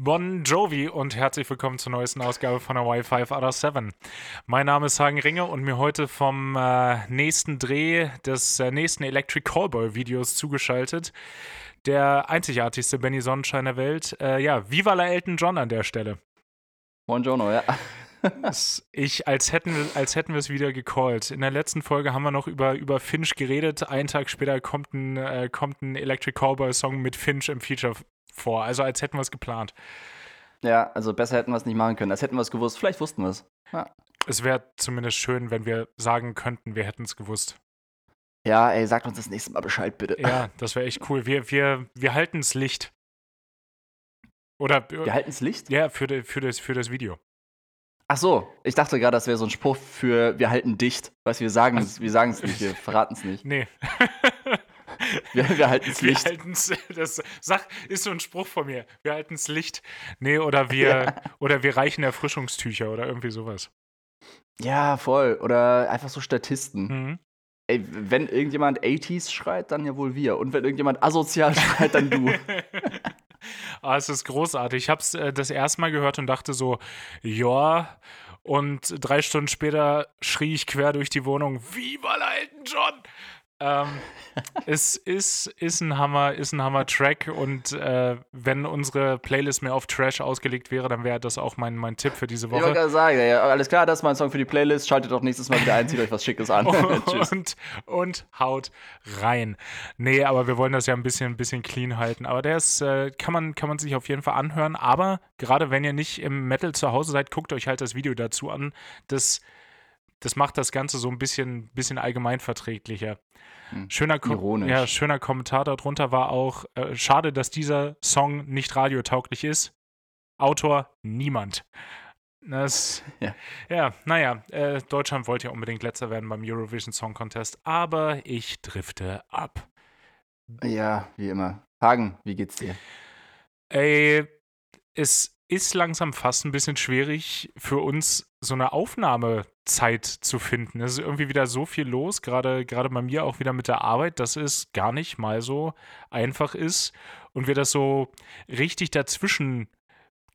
Bon Jovi und herzlich willkommen zur neuesten Ausgabe von der Y5 Out of 7. Mein Name ist Hagen Ringe und mir heute vom äh, nächsten Dreh des äh, nächsten Electric Callboy Videos zugeschaltet der einzigartigste Benny Sonnenschein der Welt. Äh, ja, Viva la Elton John an der Stelle. Buongiorno, ja. ich, als hätten, als hätten wir es wieder gecallt. In der letzten Folge haben wir noch über, über Finch geredet. Einen Tag später kommt ein, äh, kommt ein Electric Callboy Song mit Finch im Feature vor. Also als hätten wir es geplant. Ja, also besser hätten wir es nicht machen können. Als hätten wir es gewusst. Vielleicht wussten wir es. Ja. Es wäre zumindest schön, wenn wir sagen könnten, wir hätten es gewusst. Ja, ey, sagt uns das nächste Mal Bescheid, bitte. Ja, das wäre echt cool. Wir, wir, wir halten es Licht. Oder. Wir halten es Licht? Ja, für, de, für, das, für das Video. Ach so, ich dachte gerade, das wäre so ein Spruch für wir halten dicht. Weißt wir sagen es, wir sagen es nicht, wir verraten es nicht. Nee. Wir, wir halten es Licht. Halten's, das sag, ist so ein Spruch von mir. Wir halten es Licht. Nee, oder wir, ja. oder wir reichen Erfrischungstücher oder irgendwie sowas. Ja, voll. Oder einfach so Statisten. Mhm. Ey, wenn irgendjemand 80s schreit, dann ja wohl wir. Und wenn irgendjemand asozial schreit, dann du. ah, es ist großartig. Ich habe es äh, das erste Mal gehört und dachte so, ja. Und drei Stunden später schrie ich quer durch die Wohnung, Viva la Elton John! Ähm, es ist, ist ein Hammer, ist ein Hammer-Track und äh, wenn unsere Playlist mehr auf Trash ausgelegt wäre, dann wäre das auch mein, mein Tipp für diese Woche. Ich wollte sagen, ja, alles klar, das ist mein Song für die Playlist. Schaltet doch nächstes Mal wieder ein, zieht euch was Schickes an. und, und haut rein. Nee, aber wir wollen das ja ein bisschen, ein bisschen clean halten. Aber der ist, äh, kann, man, kann man sich auf jeden Fall anhören. Aber gerade wenn ihr nicht im Metal zu Hause seid, guckt euch halt das Video dazu an. Das das macht das Ganze so ein bisschen, bisschen allgemeinverträglicher. Hm. Schöner, Kom ja, schöner Kommentar darunter war auch, äh, schade, dass dieser Song nicht radiotauglich ist. Autor niemand. Das, ja. ja, naja, äh, Deutschland wollte ja unbedingt letzter werden beim Eurovision Song Contest, aber ich drifte ab. Ja, wie immer. Hagen, wie geht's dir? Ey, es ist langsam fast ein bisschen schwierig für uns, so eine Aufnahmezeit zu finden. Es ist irgendwie wieder so viel los, gerade, gerade bei mir auch wieder mit der Arbeit, dass es gar nicht mal so einfach ist und wir das so richtig dazwischen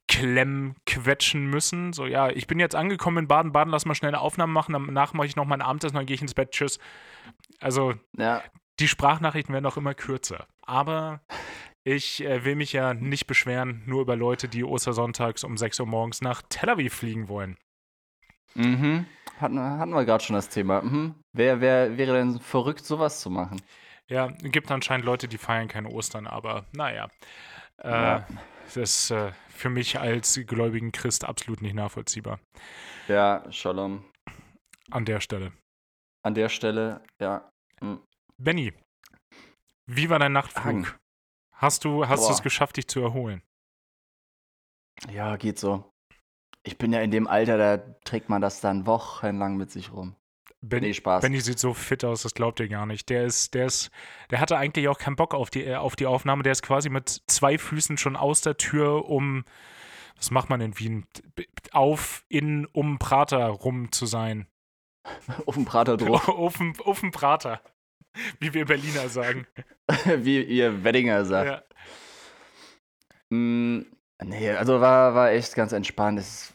klemmen, quetschen müssen. So, ja, ich bin jetzt angekommen in Baden-Baden, lass mal schnell eine Aufnahme machen, danach mache ich noch mein Abendessen, dann gehe ich ins Bett, tschüss. Also, ja. die Sprachnachrichten werden auch immer kürzer. Aber ich äh, will mich ja nicht beschweren, nur über Leute, die Ostersonntags um 6 Uhr morgens nach Tel Aviv fliegen wollen. Mhm. Hatten, hatten wir gerade schon das Thema. Mhm. Wer, wer wäre denn verrückt, sowas zu machen? Ja, gibt anscheinend Leute, die feiern keine Ostern, aber naja. Äh, ja. Das ist äh, für mich als gläubigen Christ absolut nicht nachvollziehbar. Ja, Shalom. An der Stelle. An der Stelle, ja. Mhm. Benny, wie war dein Nachtflug? Hang. Hast du hast es geschafft, dich zu erholen? Ja, geht so. Ich bin ja in dem Alter, da trägt man das dann wochenlang mit sich rum. Benny, nee, Spaß. Benny sieht so fit aus, das glaubt ihr gar nicht. Der ist, der ist, der hatte eigentlich auch keinen Bock auf die, äh, auf die Aufnahme. Der ist quasi mit zwei Füßen schon aus der Tür, um, was macht man in Wien? Auf, in, um Prater rum zu sein. auf dem Prater drauf. auf, dem, auf dem Prater. Wie wir Berliner sagen. Wie ihr Weddinger sagt. Ja. Mm, nee, also war, war echt ganz entspannt. Es,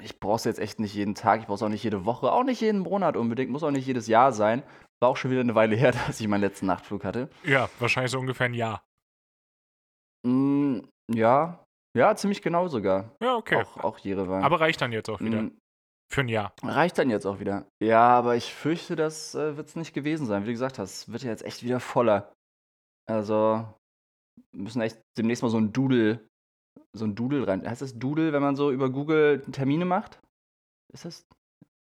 ich brauche es jetzt echt nicht jeden Tag, ich brauche es auch nicht jede Woche, auch nicht jeden Monat unbedingt, muss auch nicht jedes Jahr sein. War auch schon wieder eine Weile her, dass ich meinen letzten Nachtflug hatte. Ja, wahrscheinlich so ungefähr ein Jahr. Mm, ja, ja, ziemlich genau sogar. Ja, okay. Auch, auch Jerewan. Aber reicht dann jetzt auch wieder. Mm, für ein Jahr. Reicht dann jetzt auch wieder. Ja, aber ich fürchte, das äh, wird es nicht gewesen sein. Wie du gesagt hast, wird ja jetzt echt wieder voller. Also müssen echt demnächst mal so ein Doodle, so ein Doodle rein. Heißt das Doodle, wenn man so über Google Termine macht? Ist das?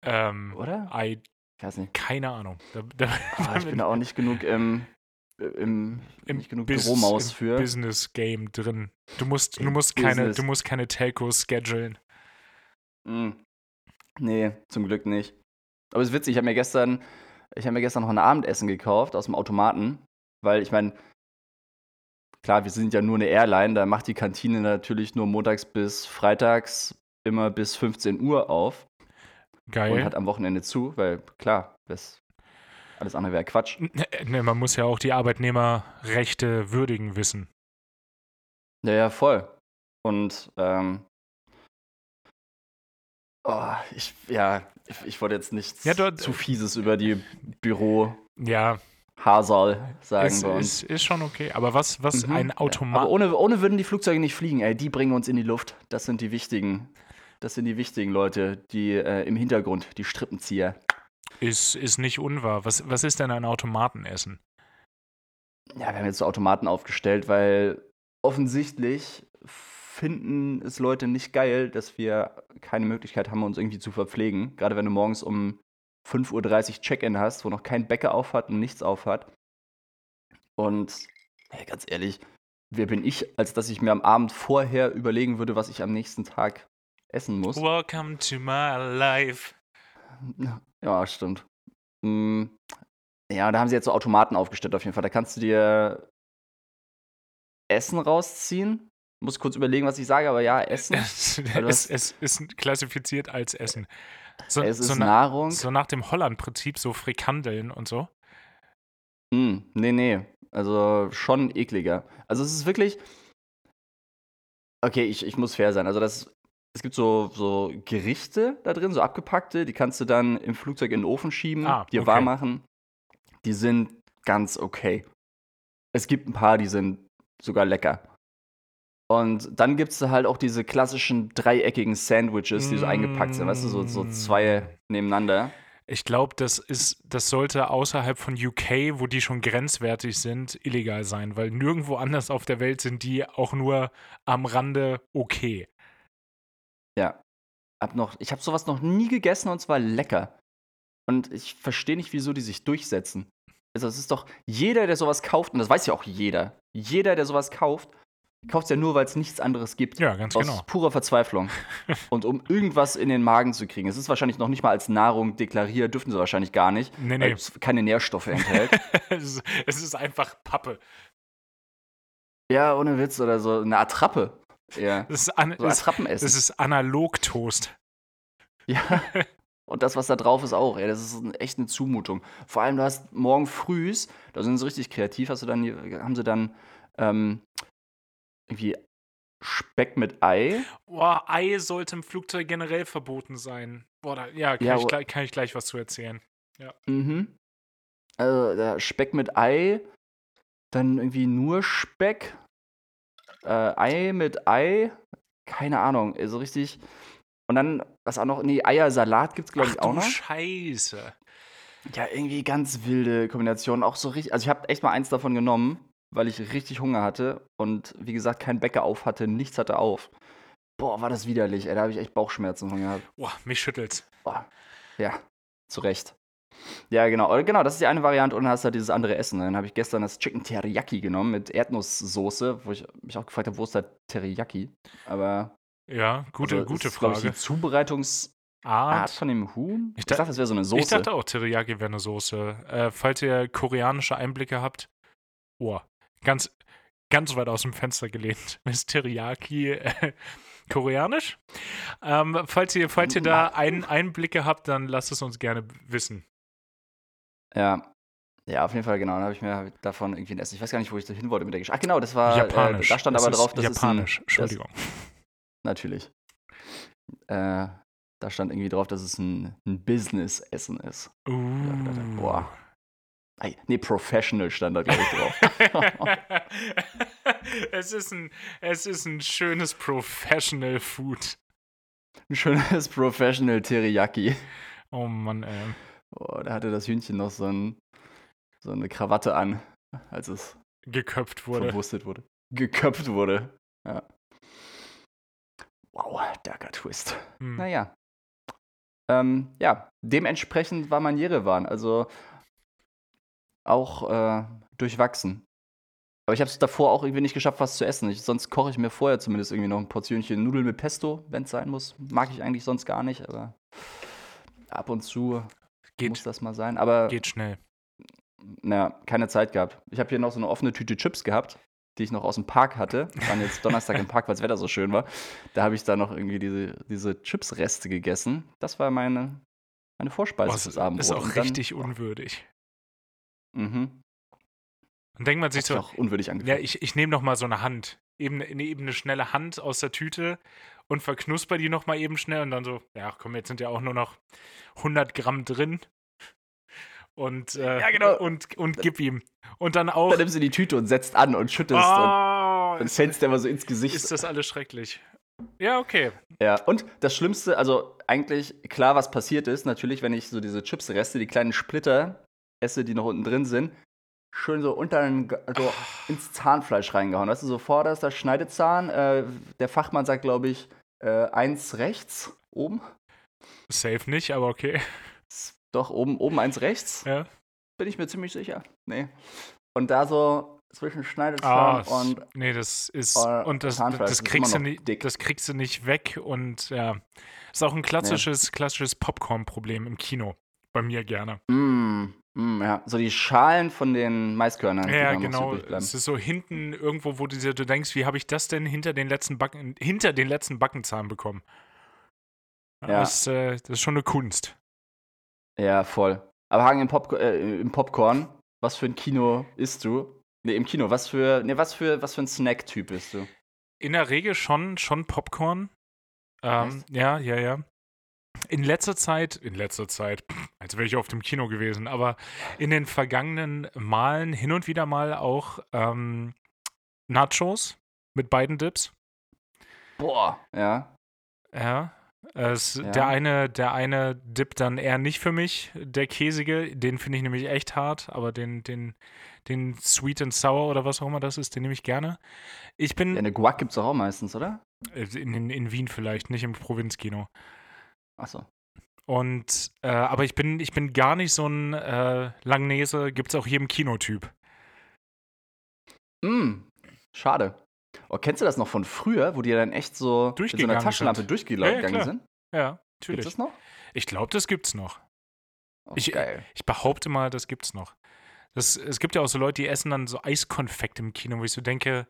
Ähm, Oder? I, ich weiß nicht. Keine Ahnung. Da, da, oh, ich bin da auch nicht genug im, im, im nicht genug Bis, Büromaus für. Business Game drin. Du musst, du musst keine, du musst keine Telcos schedulen. Mm. Nee, zum Glück nicht. Aber es ist witzig, ich habe mir gestern, ich habe mir gestern noch ein Abendessen gekauft aus dem Automaten, weil ich meine, klar, wir sind ja nur eine Airline, da macht die Kantine natürlich nur montags bis freitags immer bis 15 Uhr auf. Geil. Und hat am Wochenende zu, weil klar, das alles andere wäre Quatsch. Ne, man muss ja auch die Arbeitnehmerrechte würdigen wissen. Ja, ja, voll. Und ähm, oh, ich, ja, ich, ich wollte jetzt nichts Ja, du- zu Fieses über die Büro Ja, Hasal sagen ist, bei uns. ist, ist schon okay. Aber was, was Mhm. ein Aber Automat. ohne, ohne würden die Flugzeuge nicht fliegen, ey. Die bringen uns in die Luft. Das sind die wichtigen. Das sind die wichtigen Leute, die äh, im Hintergrund, die Strippenzieher. Ist, ist nicht unwahr. Was, was ist denn ein Automatenessen? Ja, wir haben jetzt so Automaten aufgestellt, weil offensichtlich finden es Leute nicht geil, dass wir keine Möglichkeit haben, uns irgendwie zu verpflegen. Gerade wenn du morgens um 5.30 Uhr Check-in hast, wo noch kein Bäcker auf hat und nichts auf hat. Und hey, ganz ehrlich, wer bin ich, als dass ich mir am Abend vorher überlegen würde, was ich am nächsten Tag essen muss? Welcome to my life. Ja, stimmt. Mm, Ja, da haben sie jetzt so Automaten aufgestellt auf jeden Fall. Da kannst du dir Essen rausziehen. Muss kurz überlegen, was ich sage, aber ja, Essen. Es, du es, es ist klassifiziert als Essen. So, es ist so, na, Nahrung. so nach dem Holland-Prinzip, so Frikandeln und so. Mm, nee, nee. Also schon ekliger. Also es ist wirklich. Okay, ich, ich muss fair sein. Also das. Es gibt so, so Gerichte da drin, so abgepackte, die kannst du dann im Flugzeug in den Ofen schieben, Ah, dir okay. warm machen. Die sind ganz okay. Es gibt ein paar, die sind sogar lecker. Und dann gibt es halt auch diese klassischen dreieckigen Sandwiches, die so eingepackt sind, weißt du, so, so zwei nebeneinander. Ich glaube, das ist, das sollte außerhalb von UK, wo die schon grenzwertig sind, illegal sein, weil nirgendwo anders auf der Welt sind die auch nur am Rande okay. Ja. Hab noch, ich habe sowas noch nie gegessen und zwar lecker. Und ich verstehe nicht, wieso die sich durchsetzen. Also es ist doch jeder, der sowas kauft, und das weiß ja auch jeder, jeder, der sowas kauft, kauft es ja nur, weil es nichts anderes gibt. Ja, ganz Aus genau. purer Verzweiflung. und um irgendwas in den Magen zu kriegen. Es ist wahrscheinlich noch nicht mal als Nahrung deklariert, dürften sie wahrscheinlich gar nicht, Nee, weil nee. es keine Nährstoffe enthält. es, ist, einfach Pappe. ja, ohne Witz oder so. Eine Attrappe. Ja. Es ist, an, So es, Attrappenessen. es ist Analog-Toast. Ja. Und das, was da drauf ist, auch. Ey, das ist echt eine Zumutung. Vor allem, du hast morgen frühs, da sind sie richtig kreativ, hast du dann, haben sie dann ähm, irgendwie Speck mit Ei. Boah, Ei sollte im Flugzeug generell verboten sein. Boah, da, ja, kann, Ja, ich, gleich- kann ich gleich was zu erzählen. Mhm. Also, Speck mit Ei, dann irgendwie nur Speck, äh, Ei mit Ei, keine Ahnung, so richtig. Und dann, was auch noch, nee, Eiersalat gibt's, glaube ich, auch du noch. Scheiße. Ja, irgendwie ganz wilde Kombinationen. Auch so richtig. Also, ich habe echt mal eins davon genommen, weil ich richtig Hunger hatte und wie gesagt, kein Bäcker auf hatte, nichts hatte auf. Boah, war das widerlich, ey. Da habe ich echt Bauchschmerzen von gehabt. Boah, mich schüttelt's. Boah. Ja, zu Recht. Ja, genau. Oder genau, das ist die eine Variante und dann hast du halt dieses andere Essen. Dann habe ich gestern das Chicken Teriyaki genommen mit Erdnusssoße, wo ich mich auch gefragt habe, wo ist da Teriyaki? Aber Ja, gute, also, gute ist, glaub Ich, Frage. die Zubereitungsart Art. von dem Huhn? Ich Ich, da- dachte, das wäre so eine Soße. Ich dachte auch, Teriyaki wäre eine Soße. Äh, falls ihr koreanische Einblicke habt, boah, ganz, ganz weit aus dem Fenster gelehnt. Ist Teriyaki äh, koreanisch? Ähm, falls, ihr, falls ihr da ein, Einblicke habt, dann lasst es uns gerne wissen. Ja. Ja, auf jeden Fall, genau. Dann habe ich mir davon irgendwie ein Essen. Ich weiß gar nicht, wo ich da hin wollte mit der Geschichte. Ach, genau, das war. Japanisch. Äh, da stand Es aber drauf, das Japanisch, ist ein, Entschuldigung. Das, natürlich. Äh, da stand irgendwie drauf, dass es ein, ein Business-Essen ist. Uh. Boah. Nee, Professional stand da, glaube ich, drauf. es, ist ein, es ist ein schönes Professional Food. ein schönes Professional Teriyaki. Oh Mann, ey. Oh, da hatte das Hühnchen noch so, ein, so eine Krawatte an, als es Geköpft wurde. verwurstet wurde. Geköpft wurde. Ja. Wow, darker Twist. Hm. Naja. Ähm, ja, dementsprechend war mein Jerewan. Also auch äh, durchwachsen. Aber ich habe es davor auch irgendwie nicht geschafft, was zu essen. Ich, sonst koche ich mir vorher zumindest irgendwie noch ein Portionchen Nudeln mit Pesto, wenn es sein muss. Mag ich eigentlich sonst gar nicht, aber ab und zu muss Geht, das mal sein. Aber geht schnell. naja, keine Zeit gehabt. Ich habe hier noch so eine offene Tüte Chips gehabt, die ich noch aus dem Park hatte. Wir waren jetzt Donnerstag im Park, weil das Wetter so schön war. Da habe ich dann noch irgendwie diese, diese Chips-Reste gegessen. Das war meine, meine Vorspeise Boah, fürs das Abendbrot. ist auch richtig unwürdig. Mhm. Und denkt man sich so, auch unwürdig ja, angefühlt. ich, ich nehme noch mal so eine Hand. eben, eben eine schnelle Hand aus der Tüte und verknusper die nochmal eben schnell und dann so, ja komm, jetzt sind ja auch nur noch 100 Gramm drin. Und, äh, Ja, genau. und, und gib ihm. Und dann auch. Dann nimmst du die Tüte und setzt an und schüttest und Oh, dann ist, fällst du immer so ins Gesicht. ist das alles schrecklich. Ja, okay. Ja, und das Schlimmste, also eigentlich klar, was passiert ist, natürlich, wenn ich so diese Chipsreste, die kleinen Splitter esse, die noch unten drin sind, schön so unter den, so ins Zahnfleisch reingehauen. Weißt du, so vorderst der Schneidezahn, äh, der Fachmann sagt, glaube ich, äh, eins rechts, oben. Safe nicht, aber okay. Doch, oben, oben eins rechts, Ja. bin ich mir ziemlich sicher. Nee. Und da so zwischen Ah, Schneidezahn s- und nee, das ist. Und das, Zahnfleisch das, kriegst du nicht, dick. das kriegst du nicht weg. Und ja. Ist auch ein klassisches, klassisches Popcorn-Problem im Kino. Bei mir gerne. Mm, mm, ja, so die Schalen von den Maiskörnern. Ja, genau. Es ist so hinten irgendwo, wo du, dir- du denkst, wie habe ich das denn hinter den letzten Backen, hinter den letzten Backenzahn bekommen? Ja. Das, äh, das ist schon eine Kunst. Ja, voll. Aber Hagen im, Popco äh, im Popcorn, was für ein Kino isst du? Nee, im Kino, was für, nee, was für, was für ein Snack-Typ bist du? In der Regel schon, schon Popcorn. Ähm, ja, ja, ja. In letzter Zeit, in letzter Zeit, als wäre ich auf dem Kino gewesen, aber in den vergangenen Malen hin und wieder mal auch ähm, Nachos mit beiden Dips. Boah. Ja. Ja. Es, Ja. Der, eine, der eine Dip dann eher nicht für mich, der käsige, den finde ich nämlich echt hart, aber den, den, den Sweet and Sour oder was auch immer das ist, den nehme ich gerne. Ich bin ja eine Guac gibt's doch auch meistens, oder? äh, in, in, in Wien vielleicht, nicht im Provinzkino. Achso. Und, äh, aber ich bin, ich bin gar nicht so ein äh, Langnese, gibt es auch hier im Kinotyp. Mm, schade. Oh, kennst du das noch von früher, wo die dann echt so mit so einer Taschenlampe sind. durchgegangen Ja, ja, sind? Ja, Gibt's natürlich. das noch? Ich glaube, das gibt's noch. Oh, Ich- geil. Ich behaupte mal, das gibt's noch. Das, es gibt ja auch so Leute, die essen dann so Eiskonfekt im Kino, wo ich so denke,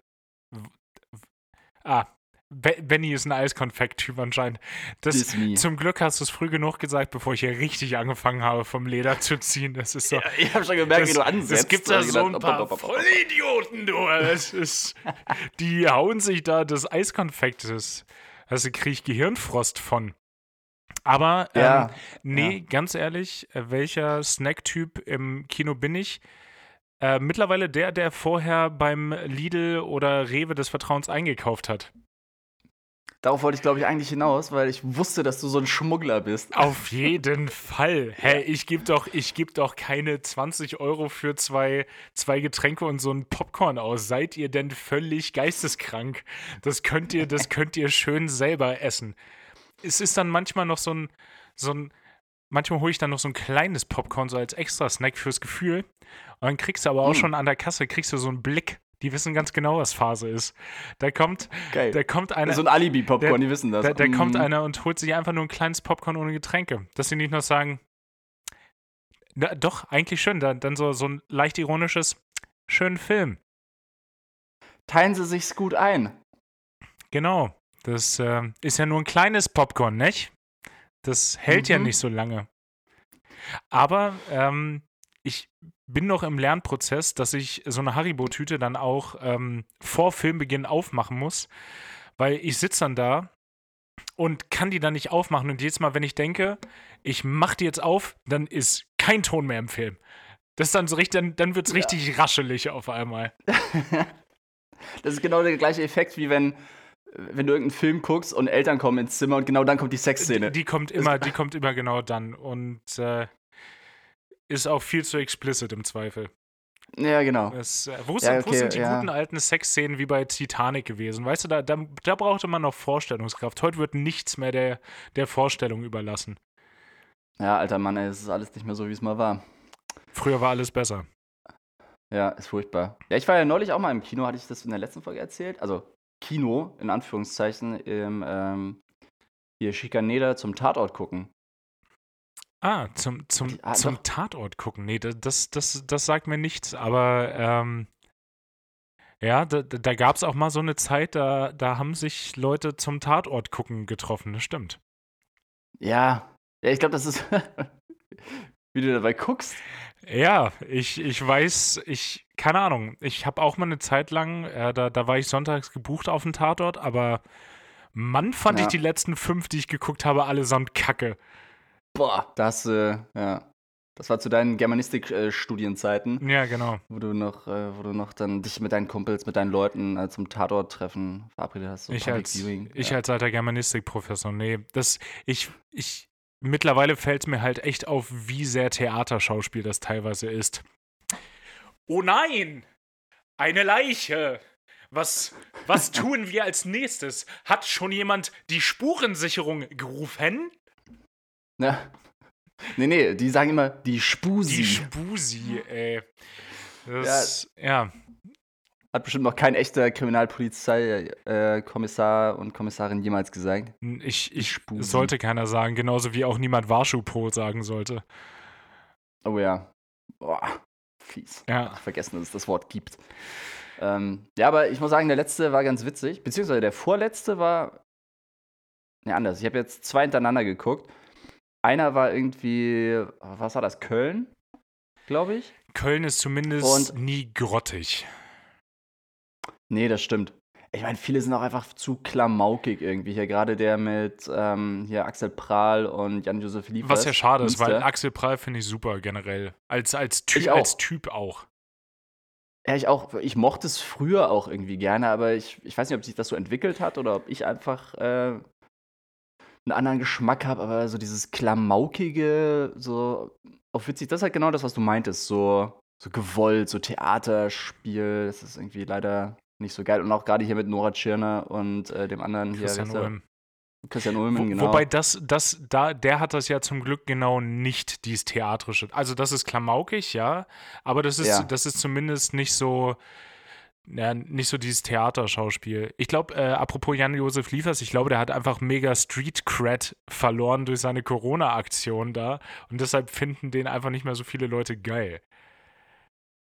ah, Be- Benny ist ein Eiskonfekt-Typ anscheinend. Das, zum Glück hast du es früh genug gesagt, bevor ich hier richtig angefangen habe, vom Leder zu ziehen. Das ist so. Ja, ich habe schon gemerkt, wie du ansetzt. Es gibt da Und so ein paar. Vollidioten, du. Das ist, die hauen sich da das Eiskonfekt. Das, also kriege ich Gehirnfrost von. Aber ähm, Ja, nee, ganz ehrlich, welcher Snacktyp im Kino bin ich? Äh, mittlerweile der, der vorher beim Lidl oder Rewe des Vertrauens eingekauft hat. Darauf wollte ich, glaube ich, eigentlich hinaus, weil ich wusste, dass du so ein Schmuggler bist. Auf jeden Fall. Hä, ich gebe doch, ich geb doch keine 20 Euro für zwei, zwei Getränke und so ein Popcorn aus. Seid ihr denn völlig geisteskrank? Das könnt ihr, das könnt ihr schön selber essen. Es ist dann manchmal noch so ein, so ein, manchmal hole ich dann noch so ein kleines Popcorn so als extra Snack fürs Gefühl. Und dann kriegst du aber auch Hm. schon an der Kasse, kriegst du so einen Blick. Die wissen ganz genau, was Phase ist. Da kommt, Geil. da kommt einer. so ein Alibi-Popcorn, die wissen das. Da, da kommt Mm. einer und holt sich einfach nur ein kleines Popcorn ohne Getränke. Dass sie nicht noch sagen, na, doch, eigentlich schön. Dann, dann so, so ein leicht ironisches, schönen Film. Teilen sie sich's gut ein. Genau. Das äh, ist ja nur ein kleines Popcorn, nicht? Das hält ja Mhm. nicht so lange. Aber ähm, ich bin noch im Lernprozess, dass ich so eine Haribo-Tüte dann auch ähm, vor Filmbeginn aufmachen muss, weil ich sitze dann da und kann die dann nicht aufmachen. Und jedes Mal, wenn ich denke, ich mache die jetzt auf, dann ist kein Ton mehr im Film. Das ist dann so richtig, dann, dann wird es Ja. richtig raschelig auf einmal. Das ist genau der gleiche Effekt, wie wenn, wenn du irgendeinen Film guckst und Eltern kommen ins Zimmer und genau dann kommt die Sexszene. Die, die kommt immer, die kommt immer genau dann und äh, ist auch viel zu explicit im Zweifel. ja, genau. Es, äh, wo, Ja, sind, wo okay, sind die ja. guten alten Sexszenen wie bei Titanic gewesen? Weißt du, da, da, da brauchte man noch Vorstellungskraft. Heute wird nichts mehr der, der Vorstellung überlassen. Ja, alter Mann, ey, es ist alles nicht mehr so, wie es mal war. Früher war alles besser. Ja, ist furchtbar. Ja, ich war ja neulich auch mal im Kino, hatte ich das in der letzten Folge erzählt? Also Kino, in Anführungszeichen, im ähm, hier Schikaneder zum Tatort gucken. Ah, zum, zum, Die- ah, zum doch. Tatort gucken. Nee, da- das, das, das sagt mir nichts, aber ähm, ja, da, da da gab es auch mal so eine Zeit, da, da haben sich Leute zum Tatort gucken getroffen, das stimmt. Ja, ja ich glaube, das ist. wie du dabei guckst. Ja, ich, ich weiß, ich, keine Ahnung, ich habe auch mal eine Zeit lang, äh, da, da war ich sonntags gebucht auf den Tatort, aber Mann, fand Ja. ich die letzten fünf, die ich geguckt habe, allesamt kacke. Boah, das, äh, ja. Das war zu deinen Germanistik-Studienzeiten, Ja, genau. wo du noch, äh, wo du noch dann dich mit deinen Kumpels, mit deinen Leuten äh, zum Tatort-Treffen verabredet hast. so Ich als, Viewing, ich ja. als alter Germanistikprofessor, nee, das, ich, ich, mittlerweile fällt es mir halt echt auf, wie sehr Theaterschauspiel das teilweise ist. Oh nein! Eine Leiche! Was, was tun wir als nächstes? Hat schon jemand die Spurensicherung gerufen? Ja. Nee, nee, die sagen immer die Spusi. Die Spusi, ey. Das, ja. Hat bestimmt noch kein echter Kriminalpolizei-Kommissar und Kommissarin jemals gesagt. Ich, ich Spusi. sollte keiner sagen, genauso wie auch niemand Warschupol sagen sollte. Oh ja. Boah, fies. Ja. Vergessen, dass es das Wort gibt. Ähm, ja, aber ich muss sagen, der letzte war ganz witzig. Beziehungsweise der vorletzte war. Ne, anders. Ich habe jetzt zwei hintereinander geguckt. Einer war irgendwie. Was war das? Köln? Glaube ich. Köln ist zumindest Und- nie grottig. Nee, das stimmt. Ich meine, viele sind auch einfach zu klamaukig irgendwie. Hier gerade der mit ähm, hier Axel Prahl und Jan-Josef Liefers. Was ja schade ist, weil. Axel Prahl finde ich super generell. Als, als, typ, als Typ auch. Ja, ich auch. Ich mochte es früher auch irgendwie gerne, aber ich, ich weiß nicht, ob sich das so entwickelt hat oder ob ich einfach äh, einen anderen Geschmack habe, aber so dieses klamaukige, so auch witzig, das ist halt genau das, was du meintest. So, so gewollt, so Theaterspiel, das ist irgendwie leider nicht so geil. Und auch gerade hier mit Nora Tschirner und äh, dem anderen hier, Christian der? Ulm. Christian Wo, Ulmen, genau. Wobei das, das, da, der hat das ja zum Glück genau nicht, dieses Theatrische. Also das ist klamaukig, ja, aber das ist, Ja. das ist zumindest nicht so, ja, nicht so dieses Theaterschauspiel. Ich glaube, äh, apropos Jan-Josef Liefers, ich glaube, der hat einfach mega Street-Cred verloren durch seine Corona-Aktion da und deshalb finden den einfach nicht mehr so viele Leute geil.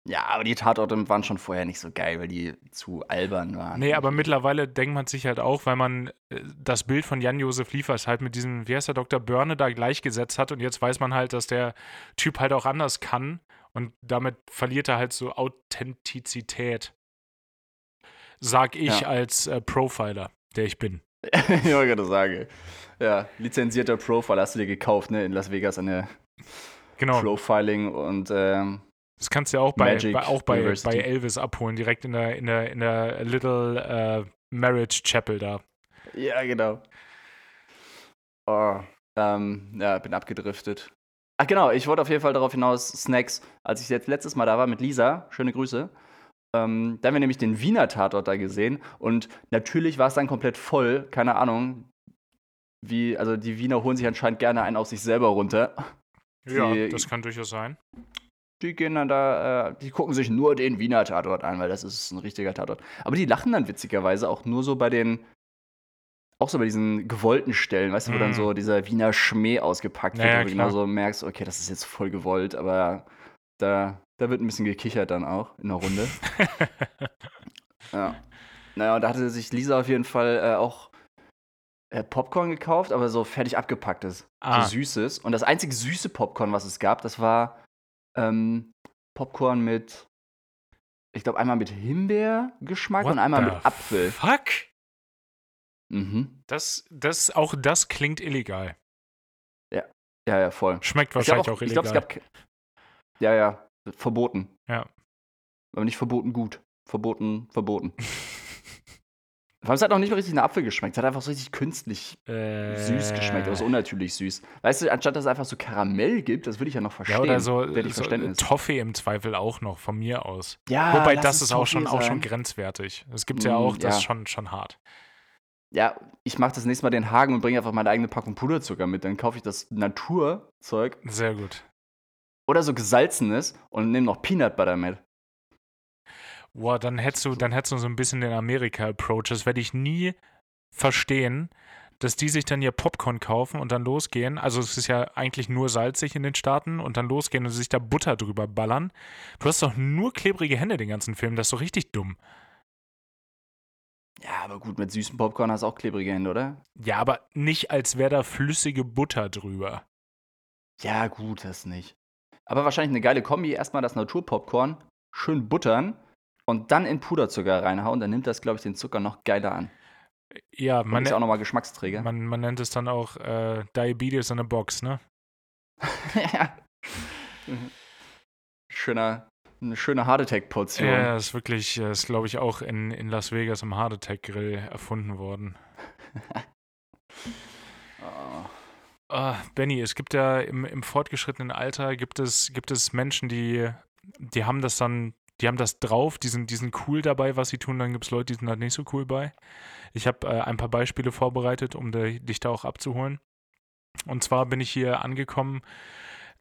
ja, aber die Tatorte waren schon vorher nicht so geil, weil die zu albern waren. Nee, aber mittlerweile denkt man sich halt auch, weil man äh, das Bild von Jan-Josef Liefers halt mit diesem, wie heißt der, Dr. Börne da gleichgesetzt hat und jetzt weiß man halt, dass der Typ halt auch anders kann und damit verliert er halt so Authentizität. Sag ich Ja. als äh, Profiler, der ich bin. ich wollte gerade sagen. Ja, lizenzierter Profile hast du dir gekauft, ne, in Las Vegas an der Genau. Profiling und ähm, Das kannst du ja auch bei, bei, auch bei, University. bei Elvis abholen, direkt in der, in der, in der Little äh, Marriage Chapel da. ja, genau. Oh, ähm, ja, bin abgedriftet. Ach genau, ich wollte auf jeden Fall darauf hinaus, Snacks, als ich jetzt letztes Mal da war mit Lisa, schöne Grüße, ähm, da haben wir nämlich den Wiener Tatort da gesehen und natürlich war es dann komplett voll, keine Ahnung, wie, also die Wiener holen sich anscheinend gerne einen auf sich selber runter. Ja, Die- das kann durchaus sein. Die gehen dann da, äh, die gucken sich nur den Wiener Tatort an, weil das ist ein richtiger Tatort. Aber die lachen dann witzigerweise auch nur so bei den, auch so bei diesen gewollten Stellen, weißt du, wo dann Mhm. so dieser Wiener Schmäh ausgepackt wird, Ja, ja, wo du genau so merkst, okay, das ist jetzt voll gewollt, aber da, da wird ein bisschen gekichert dann auch in der Runde. ja. Naja, und da hatte sich Lisa auf jeden Fall äh, auch äh, Popcorn gekauft, aber so fertig abgepacktes. Ah. So süßes. Und das einzige süße Popcorn, was es gab, das war ähm, Popcorn mit, ich glaube, einmal mit Himbeergeschmack What und einmal mit Apfel. Fuck? Mhm. Das, das, auch das klingt illegal. Ja, ja, voll. Schmeckt Ich wahrscheinlich auch, ich illegal. glaub, es gab. Ja, ja, verboten. Ja. Aber nicht verboten gut. Verboten, verboten. Vor allem, es hat auch nicht mal richtig nach Apfel geschmeckt. Es hat einfach so richtig künstlich äh, süß geschmeckt, aber so unnatürlich süß. Weißt du, anstatt dass es einfach so Karamell gibt, das würde ich ja noch verstehen. Ja, oder so, ich so Verständnis. Toffee im Zweifel auch noch, von mir aus. Ja, Wobei, das ist auch schon, auch schon grenzwertig. Es gibt ja Mm, auch, das ja. ist schon, schon hart. Ja, ich mache das nächste Mal den Hagen und bringe einfach meine eigene Packung Puderzucker mit. Dann kaufe ich das Naturzeug Sehr gut. Oder so gesalzenes und nehme noch Peanut Butter mit. Boah, dann hättest du, dann hättest du so ein bisschen den Amerika-Approach. Das werde ich nie verstehen, dass die sich dann ihr Popcorn kaufen und dann losgehen. Also es ist ja eigentlich nur salzig in den Staaten und dann losgehen und sich da Butter drüber ballern. Du hast doch nur klebrige Hände den ganzen Film. Das ist doch richtig dumm. Ja, aber gut, mit süßem Popcorn hast du auch klebrige Hände, oder? Ja, aber nicht, als wäre da flüssige Butter drüber. Ja, gut, das nicht. Aber wahrscheinlich eine geile Kombi. Erstmal das Naturpopcorn, schön buttern und dann in Puderzucker reinhauen. Dann nimmt das, glaube ich, den Zucker noch geiler an. Ja, Man ist ja auch nochmal Geschmacksträger. man, man nennt es dann auch äh, Diabetes in a Box, ne? ja. Schöner, eine schöne Heart Attack-Portion. Ja, das ist wirklich, äh, ist glaube ich auch in, in Las Vegas im Heart Attack Grill erfunden worden. Oh. Ah, Benny, es gibt ja im, im fortgeschrittenen Alter gibt es, gibt es Menschen, die, die haben das dann, die haben das drauf, die sind, die sind cool dabei, was sie tun, dann gibt es Leute, die sind halt nicht so cool bei. Ich habe äh, ein paar Beispiele vorbereitet, um de, dich da auch abzuholen. Und zwar bin ich hier angekommen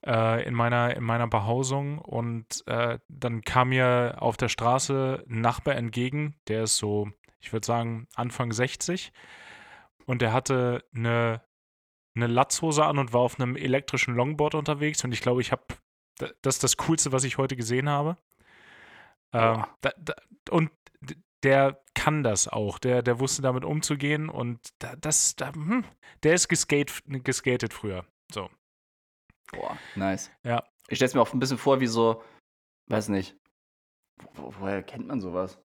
äh, in, meiner, in meiner Behausung und äh, dann kam mir auf der Straße ein Nachbar entgegen, der ist so, ich würde sagen, Anfang 60 und der hatte eine eine Latzhose an und war auf einem elektrischen Longboard unterwegs. Und ich glaube, ich habe, das ist das Coolste, was ich heute gesehen habe. Ähm, Boah. da, da, und der kann das auch. Der, der wusste damit umzugehen und da, das, da, hm, der ist geskate, geskatet früher. So. Boah, nice. Ja. Ich stelle es mir auch ein bisschen vor, wie so, weiß nicht, wo, woher kennt man sowas?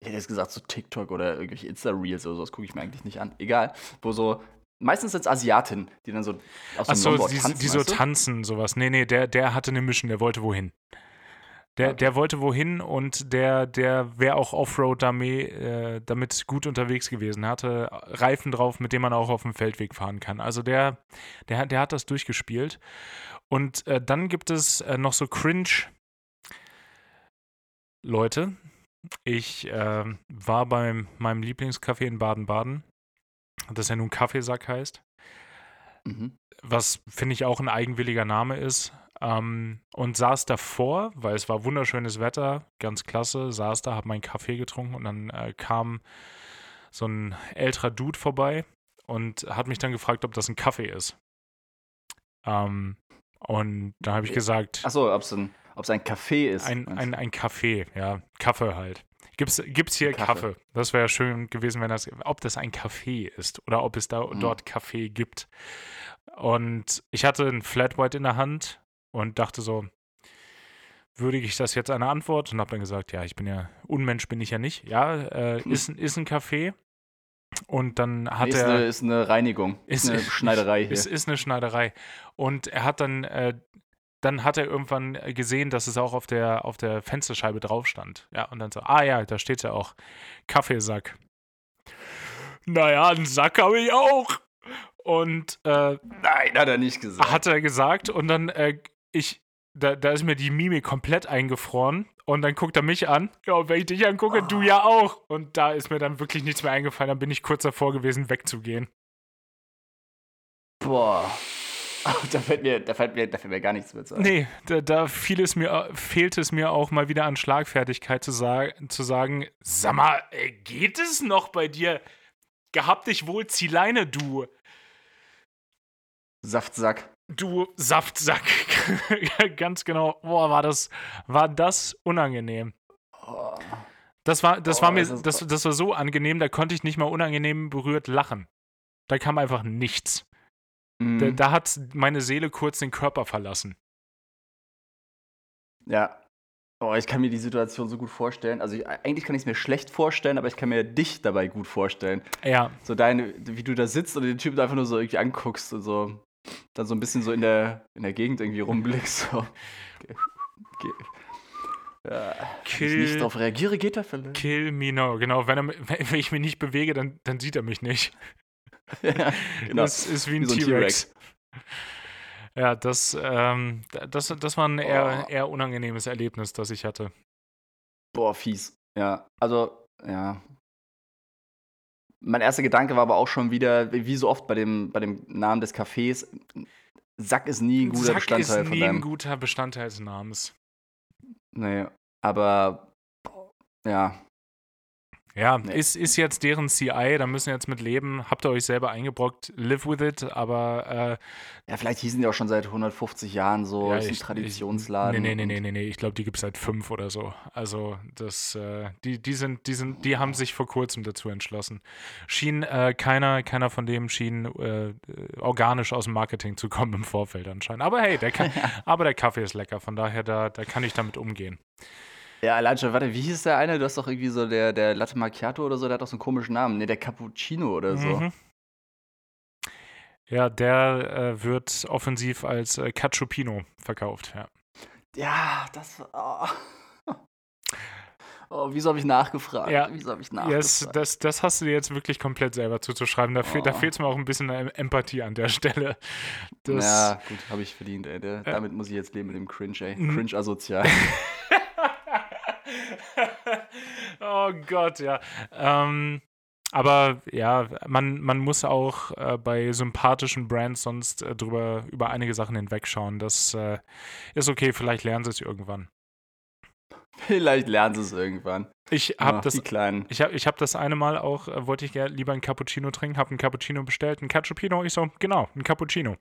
Ich hätte jetzt gesagt, so TikTok oder irgendwelche Insta-Reels oder sowas gucke ich mir eigentlich nicht an. Egal. Wo so, meistens sind es Asiaten, die dann so auf so einem Achso, Longboard die, tanzen. die so weißt du? tanzen, sowas. Nee, nee, der, der hatte eine Mission, der wollte wohin. Der, Okay. der wollte wohin und der, der wäre auch Offroad damit, äh, damit gut unterwegs gewesen. Er hatte Reifen drauf, mit denen man auch auf dem Feldweg fahren kann. Also der, der, hat- der hat das durchgespielt. Und äh, dann gibt es äh, noch so cringe Leute. Ich äh, war bei meinem Lieblingscafé in Baden-Baden, das ja nun Kaffeesack heißt Mhm. was finde ich auch ein eigenwilliger Name ist. Ähm, und saß davor, weil es war wunderschönes Wetter, ganz klasse, saß da, habe meinen Kaffee getrunken und dann äh, kam so ein älterer Dude vorbei und hat mich dann gefragt, ob das ein Kaffee ist. Ähm, und da habe ich gesagt, Achso, ob es ein, ob's ein Café ist. ein, ein, ein Kaffee, ja, Kaffee halt. Gibt's, gibt's hier Kaffee. Kaffee? Das wäre schön gewesen, wenn das, ob das ein Kaffee ist oder ob es da Mhm. dort Kaffee gibt. Und ich hatte ein Flat White in der Hand und dachte so, würdige ich das jetzt eine Antwort und habe dann gesagt, ja, ich bin ja, Unmensch bin ich ja nicht. Ja, äh, Hm. ist, ein- ist ein Kaffee. Und dann hat ist, er. eine, ist eine Reinigung. Ist- Ist eine Schneiderei hier. Es ist eine Schneiderei. Und er hat dann, äh, dann hat er irgendwann gesehen, dass es auch auf der, auf der Fensterscheibe drauf stand. Ja, und dann so, ah ja, da steht ja auch Kaffeesack. Naja, einen Sack habe ich auch. Und äh, Nein, hat er nicht gesagt. hat er gesagt und dann, äh, ich, da, da ist mir die Mimik komplett eingefroren und dann guckt er mich an. Ja, und wenn ich dich angucke, du ja auch. Und da ist mir dann wirklich nichts mehr eingefallen. Dann bin ich kurz davor gewesen, wegzugehen. Boah. Da fällt, mir, da, fällt mir, da fällt mir gar nichts mehr zu. Nee, da, da fiel es mir, fehlt es mir auch mal wieder an Schlagfertigkeit zu, sa zu sagen, sag mal, äh, geht es noch bei dir? Gehabt dich wohl, zieh Leine, du, Saftsack. du Saftsack. Ganz genau. Boah, war das, war das unangenehm. Oh. Das war, das Oh, war mir, das, das war so angenehm, da konnte ich nicht mal unangenehm berührt lachen. Da kam einfach nichts. Mhm. Da, da hat meine Seele kurz den Körper verlassen. Ja. Oh, ich kann mir die Situation so gut vorstellen. Also ich, eigentlich kann ich es mir schlecht vorstellen, aber ich kann mir dich dabei gut vorstellen. Ja, So deine, wie du da sitzt und den Typen einfach nur so irgendwie anguckst und so dann so ein bisschen so in der, in der Gegend irgendwie rumblickst. So. Okay. Okay. Ja, wenn ich nicht Kill, darauf reagiere, geht er vielleicht. kill me now. Genau, wenn, er, wenn ich mich nicht bewege, dann, dann sieht er mich nicht. ja, genau. Das ist wie ein so ein T-Rex. Ja, das, ähm, das, das war ein eher, Oh. eher unangenehmes Erlebnis, das ich hatte. Boah, fies. Ja, also, ja. Mein erster Gedanke war aber auch schon wieder, wie so oft bei dem, bei dem Namen des Cafés, Sack ist nie ein guter Sack Bestandteil ist von nie ein guter Bestandteil des Namens. Nee, aber ja. Ja, Nee. ist, ist jetzt deren CI, da müssen wir jetzt mit leben. Habt ihr euch selber eingebrockt, live with it, aber äh, Ja, vielleicht hießen die auch schon seit 150 Jahren so. ja, ist ein Traditionsladen. Ich, nee, nee, nee, nee, nee, nee. Ich glaube, die gibt es seit fünf oder so. Also, das, äh, die, die sind, die sind, die haben sich vor kurzem dazu entschlossen. Schien, äh, keiner, keiner von dem schien äh, organisch aus dem Marketing zu kommen im Vorfeld anscheinend. Aber hey, der Ka aber der Kaffee ist lecker, von daher, da, da kann ich damit umgehen. Ja, allein schon, warte, wie hieß der eine? Du hast doch irgendwie so der, der Latte Macchiato oder so, der hat doch so einen komischen Namen. Nee, der Cappuccino oder so. Mhm. Ja, der äh, wird offensiv als äh, Cacciopino verkauft, ja. Ja, das. Oh. oh, wieso habe ich nachgefragt? Ja. Wieso habe ich nachgefragt? es, das, das hast du dir jetzt wirklich komplett selber zuzuschreiben. Da, fehl, da Oh. fehlt es mir auch ein bisschen Empathie an der Stelle. Das, ja, gut, habe ich verdient, ey. Der, Äh. damit muss ich jetzt leben mit dem Cringe, ey. Cringe asozial. oh Gott, ja. Ähm, aber ja, man, man muss auch äh, bei sympathischen Brands sonst äh, drüber, über einige Sachen hinwegschauen. Das äh, ist okay, vielleicht lernen sie es irgendwann. Vielleicht lernen sie es irgendwann. Ich habe das. Ich habe ich hab das eine Mal auch, äh, wollte ich gerne lieber einen Cappuccino trinken, habe einen Cappuccino bestellt, einen Cappuccino, ich so, genau, ein Cappuccino.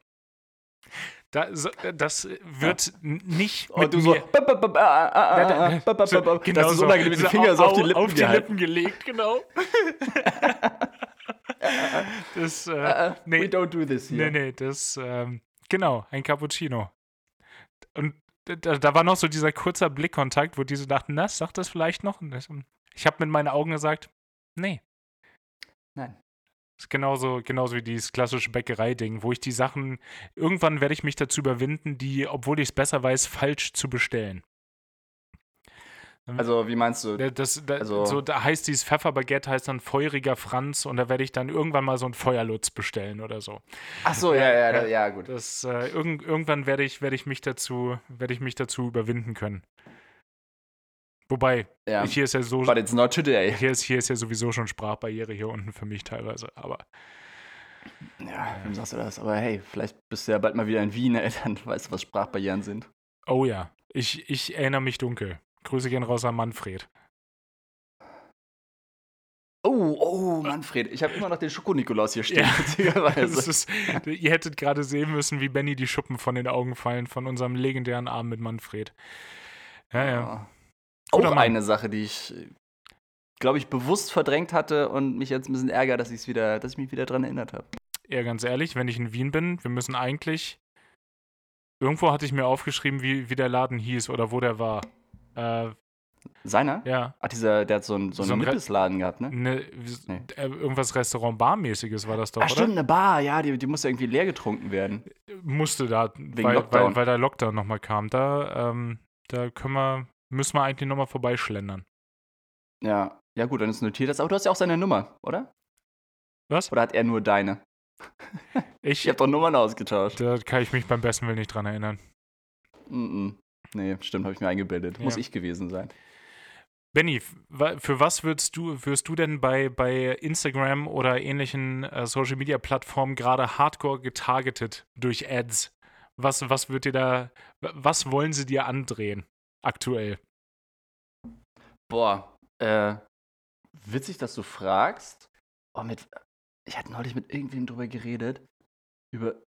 Da, so, äh, das wird nicht Oh, mit du so. mir, Das so, genau ist unangenehm mit den Fingern so auf die Lippen auf die. Lippen gelegt, genau. das, äh, Äh, nee. We don't do this nee, here. nee, das, ähm, genau, ein Cappuccino. Und da, da war noch so dieser kurzer Blickkontakt, wo diese dachten, na, sagt das vielleicht noch? Und ich so, Ich habe mit meinen Augen gesagt, nee. Nein. Das ist genauso, genauso wie dieses klassische Bäckerei-Ding, wo ich die Sachen, irgendwann werde ich mich dazu überwinden, die, obwohl ich es besser weiß, falsch zu bestellen. Also, wie meinst du? Da- Das, da, Also- so, da heißt dieses Pfefferbaguette heißt dann feuriger Franz und da werde ich dann irgendwann mal so ein Feuerlutz bestellen oder so. Ach so, ja, ja, Ja. ja, ja gut. Das, äh, irgend, irgendwann werde ich, werde ich mich dazu, werde ich mich dazu überwinden können. Wobei, Ja. hier ist ja so, But it's not today. hier ist, hier ist ja sowieso schon Sprachbarriere hier unten für mich teilweise, aber Ja, wem sagst du das? Aber hey, vielleicht bist du ja bald mal wieder in Wien, ey, dann weißt du, was Sprachbarrieren sind. Oh ja, ich, ich erinnere mich dunkel. Grüße gehen raus an Manfred. Oh, oh, Manfred, ich habe immer noch den Schoko-Nikolaus hier stehen, Ja. ist, ihr hättet gerade sehen müssen, wie Benny die Schuppen von den Augen fallen von unserem legendären Abend mit Manfred. Ja, ja. Guter Auch Mann. eine Sache, die ich, glaube ich, bewusst verdrängt hatte und mich jetzt ein bisschen ärgert, dass, ich's wieder, dass ich mich wieder dran erinnert habe. Ja, ganz ehrlich, wenn ich in Wien bin, wir müssen eigentlich. Irgendwo hatte ich mir aufgeschrieben, wie, wie der Laden hieß oder wo der war. Äh, Seiner? ja. Ach, dieser, der hat so einen, so So einen ein Nippesladen gehabt, ne? Ne, Nee. äh, irgendwas Restaurant-Bar-mäßiges war das doch, Ach, stimmt, oder? eine Bar, ja, die, die muss ja irgendwie leer getrunken werden. Musste da, weil, weil, Lockdown. weil der Lockdown nochmal kam. Da, ähm, da können wir, müssen wir eigentlich nochmal vorbeischlendern. Ja, ja gut, dann ist notiert das. Aber du hast ja auch seine Nummer, oder? Was? Oder hat er nur deine? Ich, Ich habe doch Nummern ausgetauscht. da kann ich mich beim besten Willen nicht dran erinnern. Mm -mm. Nee, stimmt, habe ich mir eingebildet. Muss Ja. ich gewesen sein. Benny, für was würdest du, wirst du denn bei, bei Instagram oder ähnlichen äh, Social Media Plattformen gerade hardcore getargetet durch Ads? Was, was wird dir da, wa- was wollen sie dir andrehen aktuell? Boah, äh, witzig, dass du fragst. Oh, mit, ich hatte neulich mit irgendwem drüber geredet. Über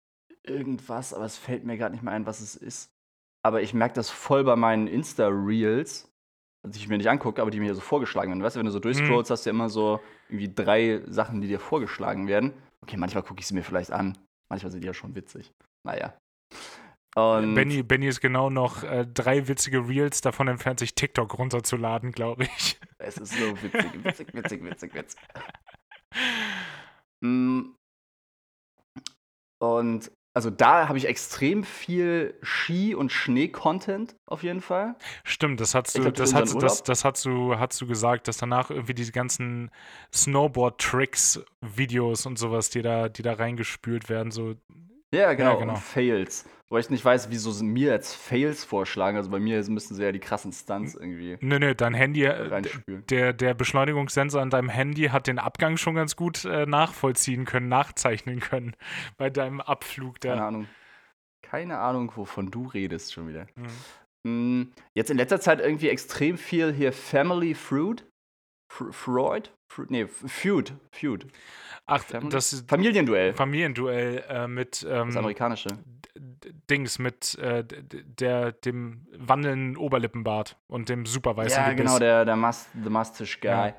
irgendwas, aber es fällt mir gerade nicht mehr ein, was es ist. Aber ich merke das voll bei meinen Insta-Reels, die ich mir nicht angucke, aber die mir so vorgeschlagen werden. Weißt du, wenn du so durchscrollst, hast du ja immer so irgendwie drei Sachen, die dir vorgeschlagen werden. Okay, manchmal gucke ich sie mir vielleicht an. Manchmal sind die ja schon witzig. Naja. Und Benny, Benny ist genau noch äh, drei witzige Reels davon entfernt, sich TikTok runterzuladen, glaube ich. Es ist so witzig, witzig, witzig, witzig, witzig. Mm. Und also da habe ich extrem viel Ski- und Schnee-Content auf jeden Fall. Stimmt, das hast du, glaub, das hast, das, das hast du, hast du gesagt, dass danach irgendwie diese ganzen Snowboard-Tricks-Videos und sowas, die da, die da reingespült werden, so Ja, genau. genau. Und Fails. Wo ich nicht weiß, wieso sie mir jetzt Fails vorschlagen. Also bei mir müssten sie ja die krassen Stunts irgendwie Nö, nö, dein Handy, äh, der, der Beschleunigungssensor an deinem Handy hat den Abgang schon ganz gut äh, nachvollziehen können, nachzeichnen können bei deinem Abflug Keine da. Ahnung. Keine Ahnung, wovon du redest schon wieder. Mhm. Mm, Jetzt in letzter Zeit irgendwie extrem viel hier Family Fruit. Freud? Fr nee, Feud. Feud. Ach, das ist Familienduell. Familienduell äh, mit ähm, das amerikanische. Dings mit äh, der dem wandelnden Oberlippenbart und dem superweißen Ja, Gebiss. genau, der, der Must, The Mustache Guy. Ja.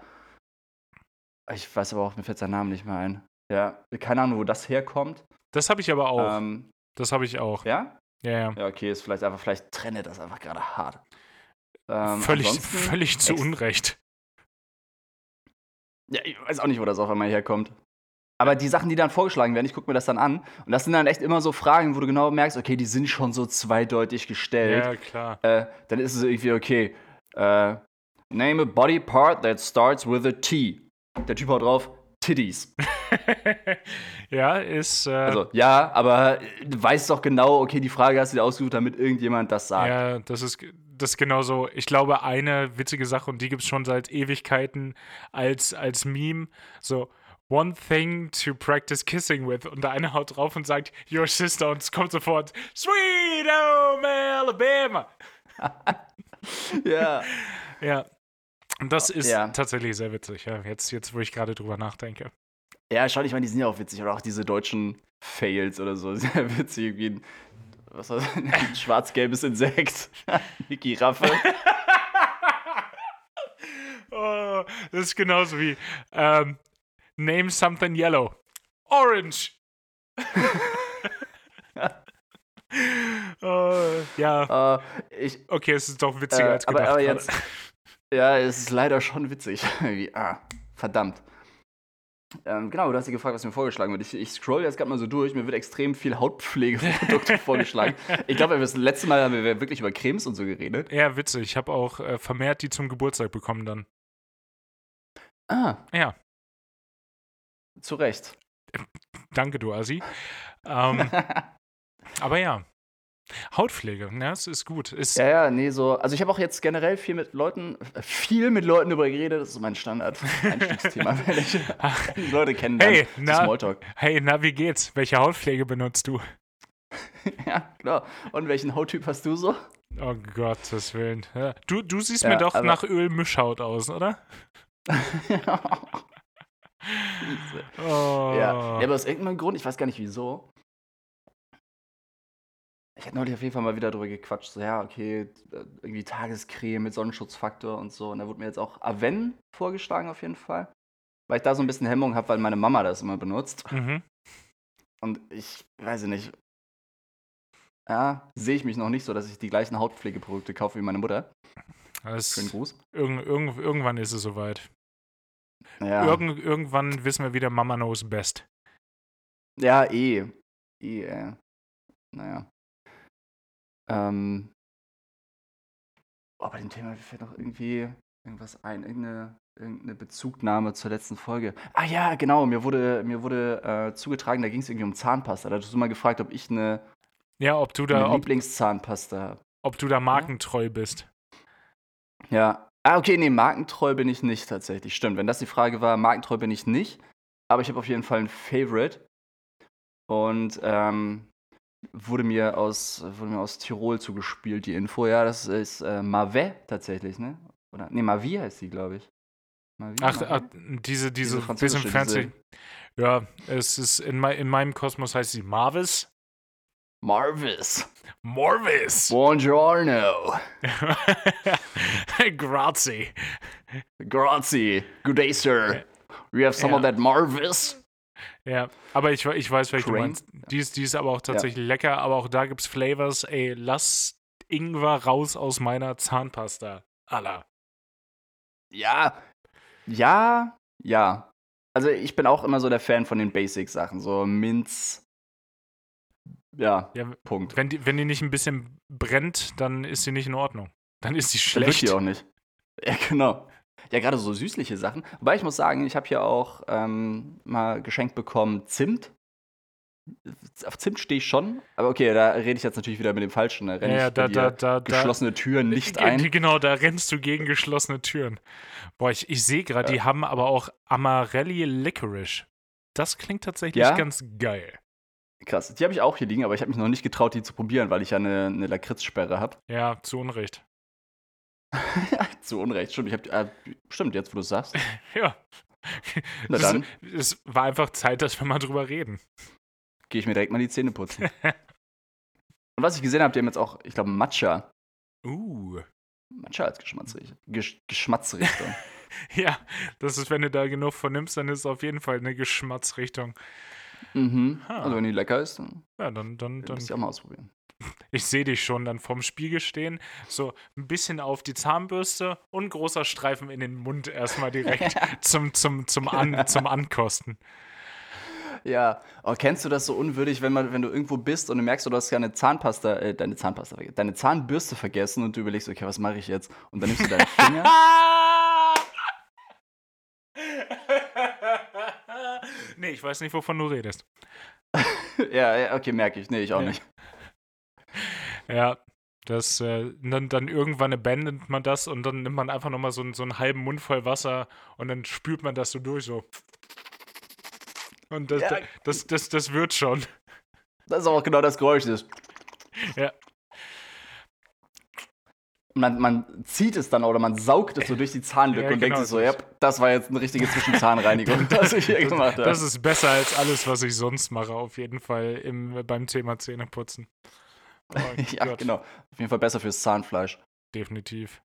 Ich weiß aber auch, mir fällt sein Name nicht mehr ein. Ja, keine Ahnung, wo das herkommt. Das habe ich aber auch. Ähm, das habe ich auch. ja? Ja, ja. Ja, okay, ist vielleicht einfach, vielleicht trenne das einfach gerade hart. Ähm, völlig, völlig zu Unrecht. Ja, ich weiß auch nicht, wo das auf einmal herkommt. Aber die Sachen, die dann vorgeschlagen werden, ich gucke mir das dann an. Und das sind dann echt immer so Fragen, wo du genau merkst, okay, die sind schon so zweideutig gestellt. Ja, klar. Äh, dann ist es irgendwie okay. Äh, name a body part that starts with a T. Der Typ haut drauf, Titties. ja, ist. Äh, Also, ja, aber du weißt doch genau, okay, die Frage hast du dir ausgesucht, damit irgendjemand das sagt. ja, das ist, das ist genauso. Ich glaube, eine witzige Sache, und die gibt es schon seit Ewigkeiten als, als Meme. So, one thing to practice kissing with. Und der eine haut drauf und sagt, your sister, und es kommt sofort, Sweet Home Alabama. ja. Ja. Und das ist Ja. tatsächlich sehr witzig, ja. Jetzt, jetzt wo ich gerade drüber nachdenke. Ja, schon, ich meine, die sind ja auch witzig. Oder auch diese deutschen Fails oder so. Sehr witzig. Irgendwie ein, was war das? ein schwarz-gelbes Insekt. Eine Giraffe. Oh, das ist genauso wie ähm, Name something yellow. Orange. oh, ja, äh, ich, okay, es ist doch witziger äh, als aber, gedacht. aber gerade. jetzt. Ja, es ist leider schon witzig. Ah, verdammt. Ähm, genau, du hast dich gefragt, was mir vorgeschlagen wird. Ich, ich scroll jetzt gerade mal so durch. Mir wird extrem viel Hautpflegeprodukte vorgeschlagen. Ich glaube, das letzte Mal haben wir wirklich über Cremes und so geredet. Ja, witzig. Ich habe auch äh, vermehrt die zum Geburtstag bekommen dann. Ah, Ja, zu Recht. danke, du Assi. Ähm, aber ja. Hautpflege, ja, es ist gut. Ist, Ja, ja, nee, so. Also ich habe auch jetzt generell viel mit Leuten, äh, viel mit Leuten darüber geredet. Das ist mein Standard-Einstiegsthema, wenn ich wenn ich Leute kennenlerne. Hey, na- Smalltalk. Hey, na, wie geht's? Welche Hautpflege benutzt du? Ja, genau. Und welchen Hauttyp hast du so? Oh Gottes Willen. Ja. Du, du siehst Ja, mir doch nach Ölmischhaut aus, oder? Oh. Ja. ja, aber aus irgendeinem Grund, ich weiß gar nicht wieso. Ich hatte neulich auf jeden Fall mal wieder drüber gequatscht, so, ja, okay, äh, irgendwie Tagescreme mit Sonnenschutzfaktor und so. Und da wurde mir jetzt auch Aven vorgeschlagen, auf jeden Fall. Weil ich da so ein bisschen Hemmung habe, weil meine Mama das immer benutzt. Mhm. Und ich weiß nicht. Ja, sehe ich mich noch nicht so, dass ich die gleichen Hautpflegeprodukte kaufe wie meine Mutter. Das, Schönen Gruß. irgend, irgend, irgendwann ist es soweit. Ja, Irgend, irgendwann wissen wir wieder, Mama knows best. ja eh. Eh, äh. Naja. Ähm. Oh, bei dem Thema fällt noch irgendwie irgendwas ein. Irgendeine, irgendeine Bezugnahme zur letzten Folge. Ah ja, genau. Mir wurde, mir wurde äh, zugetragen, da ging es irgendwie um Zahnpasta. Da hattest du mal gefragt, ob ich eine, Ja, ob du eine da, ob, Lieblingszahnpasta habe. ob du da markentreu bist. Ja. Ah, okay, nee, markentreu bin ich nicht tatsächlich. Stimmt, wenn das die Frage war, markentreu bin ich nicht. Aber ich habe auf jeden Fall ein Favorite. Und ähm, wurde, mir aus, wurde mir aus Tirol zugespielt, die Info. Ja, das ist äh, Mavet tatsächlich, ne? Oder, nee, Mavi heißt die, glaube ich. Mavi, Ach, Mavi? ach diese, diese, Diese bisschen fancy. Ja, es ist in, mei- in meinem Kosmos heißt sie Marvis. Marvis. Marvis! Buongiorno. Grazie. Grazie. Good day, sir. We have some Ja. of that Marvis. Ja, aber ich, ich weiß, welche du Crane? meinst. Die ist, die ist aber auch tatsächlich lecker, aber auch da gibt's Flavors. Ey, lass Ingwer raus aus meiner Zahnpasta. Allah. Ja, ja, ja. Also ich bin auch immer so der Fan von den Basic-Sachen, so Minz. Ja, Ja, Punkt. wenn die, wenn die nicht ein bisschen brennt, dann ist sie nicht in Ordnung. Dann ist sie Dann wird schlecht. die auch nicht. Ja, genau. Ja, gerade so süßliche Sachen. Wobei ich muss sagen, ich habe hier auch ähm, mal geschenkt bekommen Zimt. Auf Zimt stehe ich schon, aber okay, da rede ich jetzt natürlich wieder mit dem Falschen. Da renne Ja, ja, ich da, da, da, geschlossene Türen nicht Ge- ein. Genau, da rennst du gegen geschlossene Türen. Boah, ich, ich sehe gerade, die haben aber auch Amarelli Licorice. Das klingt tatsächlich Ja? ganz geil. Krass, die habe ich auch hier liegen, aber ich habe mich noch nicht getraut, die zu probieren, weil ich ja eine, eine Lakritzsperre habe. Ja, zu Unrecht. zu Unrecht. Stimmt, ich hab, äh, stimmt jetzt, wo du es sagst. Ja. Na dann. Es war einfach Zeit, dass wir mal drüber reden. Gehe ich mir direkt mal die Zähne putzen. Und was ich gesehen habe, die haben jetzt auch, ich glaube, Matcha. Uh. Matcha als Geschmacksrichtung. Gesch Geschmacksrichtung. Ja, das ist, wenn du da genug von nimmst, dann ist es auf jeden Fall eine Geschmacksrichtung. mhm. Ha. Also wenn die lecker ist, dann, Ja, dann, dann, dann dann. ihr auch mal ausprobieren. Ich sehe dich schon dann vorm Spiegel stehen, so ein bisschen auf die Zahnbürste und großer Streifen in den Mund erstmal direkt zum, zum, zum, An, zum Ankosten. Ja, oh, kennst du das so unwürdig, wenn, man, wenn du irgendwo bist und du merkst, du hast deine Zahnpasta, äh, deine Zahnpasta, deine Zahnbürste vergessen und du überlegst, okay, was mache ich jetzt? Und dann nimmst du deinen Finger. nee, ich weiß nicht, wovon du redest. ja, ja, okay, merke ich. Nee, ich auch Ja. nicht. Ja, das, äh, dann, dann irgendwann abandont man das und dann nimmt man einfach nochmal so, einen- so einen halben Mund voll Wasser und dann spült man das so durch, so. Und das, Ja. das, das, das wird schon. Das ist auch genau das Geräusch. Das Ja. man, man zieht es dann oder man saugt es so durch die Zahnlücke Ja, und denkt genau sich so, ja, das war jetzt eine richtige Zwischenzahnreinigung, was ich hier gemacht habe. Das ist besser als alles, was ich sonst mache, auf jeden Fall im, beim Thema Zähneputzen. Oh ja, Gott, genau. Auf jeden Fall besser fürs Zahnfleisch. definitiv.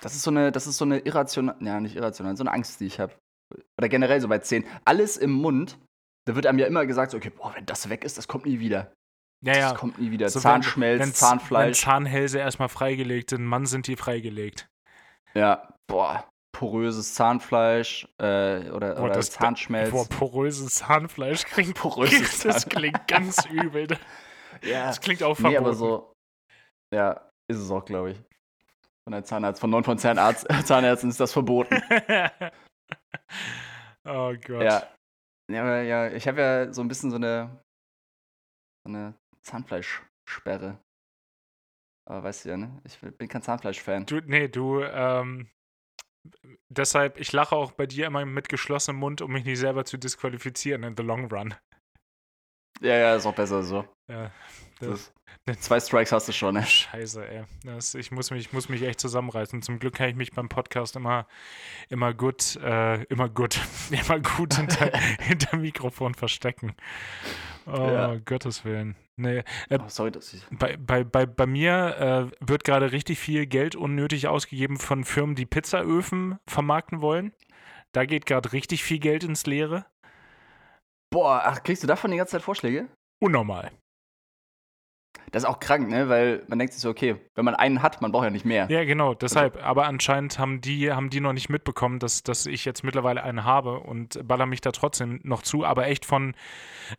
Das ist so eine, das ist so eine irrational, ja, nicht irrational, so eine Angst, die ich habe. Oder generell so bei Zähnen. Alles im Mund, da wird einem ja immer gesagt, so, okay, boah, wenn das weg ist, das kommt nie wieder. Ja, ja. Das kommt nie wieder. So, wenn- Zahnschmelz, wenn- Wenn Zahnfleisch. Zahnhälse erstmal freigelegt sind, Mann, sind die freigelegt. ja, boah, poröses Zahnfleisch äh, oder, Boah, oder das- Zahnschmelz. Boah, poröses Zahnfleisch klingt, Poröses das Zahn- klingt ganz übel. Ja. Das klingt auch Nee, verboten. aber so. Ja, ist es auch, glaube ich. Von der Zahnarzt, von neun von Zahnarzt, Zahnärzten ist das verboten. oh Gott. Ja. Ja, aber ja, ich habe ja so ein bisschen so eine, so eine Zahnfleischsperre. Aber weißt du ja, ne? Ich bin kein Zahnfleisch-Fan. Du, nee, du, ähm, deshalb, ich lache auch bei dir immer mit geschlossenem Mund, um mich nicht selber zu disqualifizieren in the long run. Ja, ja, ist auch besser so. Ja, Das, das, zwei Strikes hast du schon, ne? Scheiße, ey. Das, ich, muss mich, ich muss mich echt zusammenreißen. Zum Glück kann ich mich beim Podcast immer, immer gut, äh, immer gut, immer gut hinter, hinter Mikrofon verstecken. Oh, Ja. Gottes Willen. Nee, äh, Oh, sorry, dass ich. bei, bei, bei, bei mir äh, wird gerade richtig viel Geld unnötig ausgegeben von Firmen, die Pizzaöfen vermarkten wollen. Da geht gerade richtig viel Geld ins Leere. Boah, ach, kriegst du davon die ganze Zeit Vorschläge? Unnormal. Das ist auch krank, ne? Weil man denkt sich so, okay, wenn man einen hat, man braucht ja nicht mehr. Ja, genau, deshalb. Aber anscheinend haben die, haben die noch nicht mitbekommen, dass, dass ich jetzt mittlerweile einen habe und baller mich da trotzdem noch zu. Aber echt von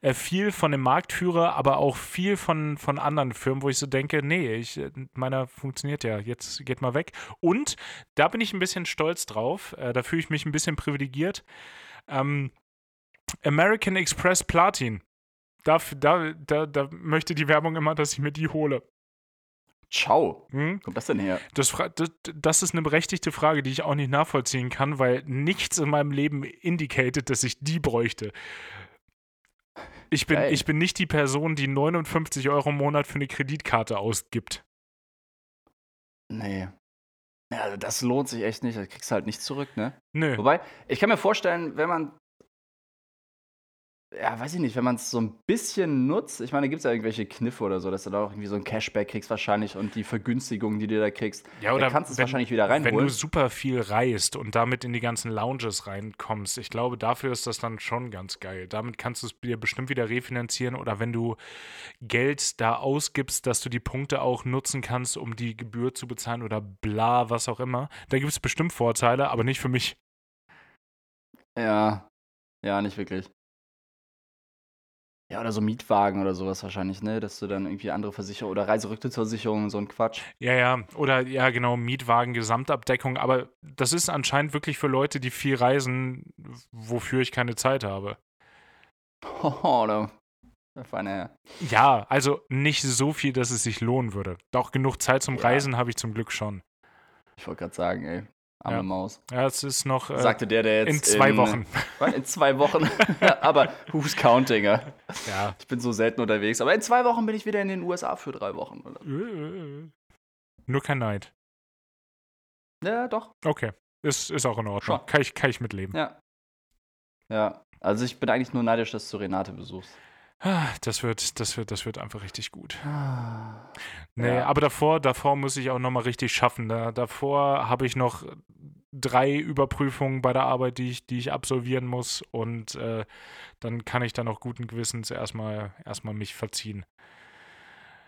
äh, viel von dem Marktführer, aber auch viel von, von anderen Firmen, wo ich so denke, nee, ich, äh, meiner funktioniert ja, jetzt geht mal weg. Und da bin ich ein bisschen stolz drauf, äh, da fühle ich mich ein bisschen privilegiert. Ähm, American Express Platin. Da, da, da, da möchte die Werbung immer, dass ich mir die hole. Ciao. Hm? Wo kommt das denn her? Das, das, das ist eine berechtigte Frage, die ich auch nicht nachvollziehen kann, weil nichts in meinem Leben indicated, dass ich die bräuchte. Ich bin, Geil. ich bin nicht die Person, die 59 Euro im Monat für eine Kreditkarte ausgibt. Nee. Ja, also das lohnt sich echt nicht. Das kriegst du halt nicht zurück, ne? Nö. Wobei, ich kann mir vorstellen, wenn man. Ja, weiß ich nicht, wenn man es so ein bisschen nutzt, ich meine, da gibt es ja irgendwelche Kniffe oder so, dass du da auch irgendwie so ein Cashback kriegst wahrscheinlich und die Vergünstigungen, die du da kriegst, Ja, da kannst du es wahrscheinlich wieder wenn du reinholen. super viel reist und damit in die ganzen Lounges reinkommst, ich glaube, dafür ist das dann schon ganz geil. Damit kannst du es dir bestimmt wieder refinanzieren oder wenn du Geld da ausgibst, dass du die Punkte auch nutzen kannst, um die Gebühr zu bezahlen oder bla, was auch immer. Da gibt es bestimmt Vorteile, aber nicht für mich. Ja, ja, nicht wirklich. Ja, oder so Mietwagen oder sowas wahrscheinlich, ne? Dass du dann irgendwie andere Versicherungen oder Reiserücktrittsversicherungen, so ein Quatsch. Ja, ja, oder ja, genau, Mietwagen, Gesamtabdeckung, aber das ist anscheinend wirklich für Leute, die viel reisen, wofür ich keine Zeit habe. Oh, da. Ja, also nicht so viel, dass es sich lohnen würde. Doch genug Zeit zum Ja. Reisen habe ich zum Glück schon. Ich wollte gerade sagen, ey. Arme Ja. Maus. Ja, es ist noch äh, Sagte der, der jetzt. in zwei Wochen. Was? In zwei Wochen. aber who's counting? ja? Ja. Ich bin so selten unterwegs. Aber in zwei Wochen bin ich wieder in den USA für drei Wochen. Oder? Nur kein Neid. Ja, doch. Okay. Ist, ist auch in Ordnung. Schon. Kann ich, kann ich mitleben. Ja. Ja. Also ich bin eigentlich nur neidisch, dass du Renate besuchst. Ah, Das wird, das wird, das wird einfach richtig gut. Nee, Ja. aber davor, davor muss ich auch nochmal richtig schaffen. Da, davor habe ich noch drei Überprüfungen bei der Arbeit, die ich, die ich absolvieren muss. Und äh, dann kann ich dann auch guten Gewissens erstmal, erstmal mich verziehen.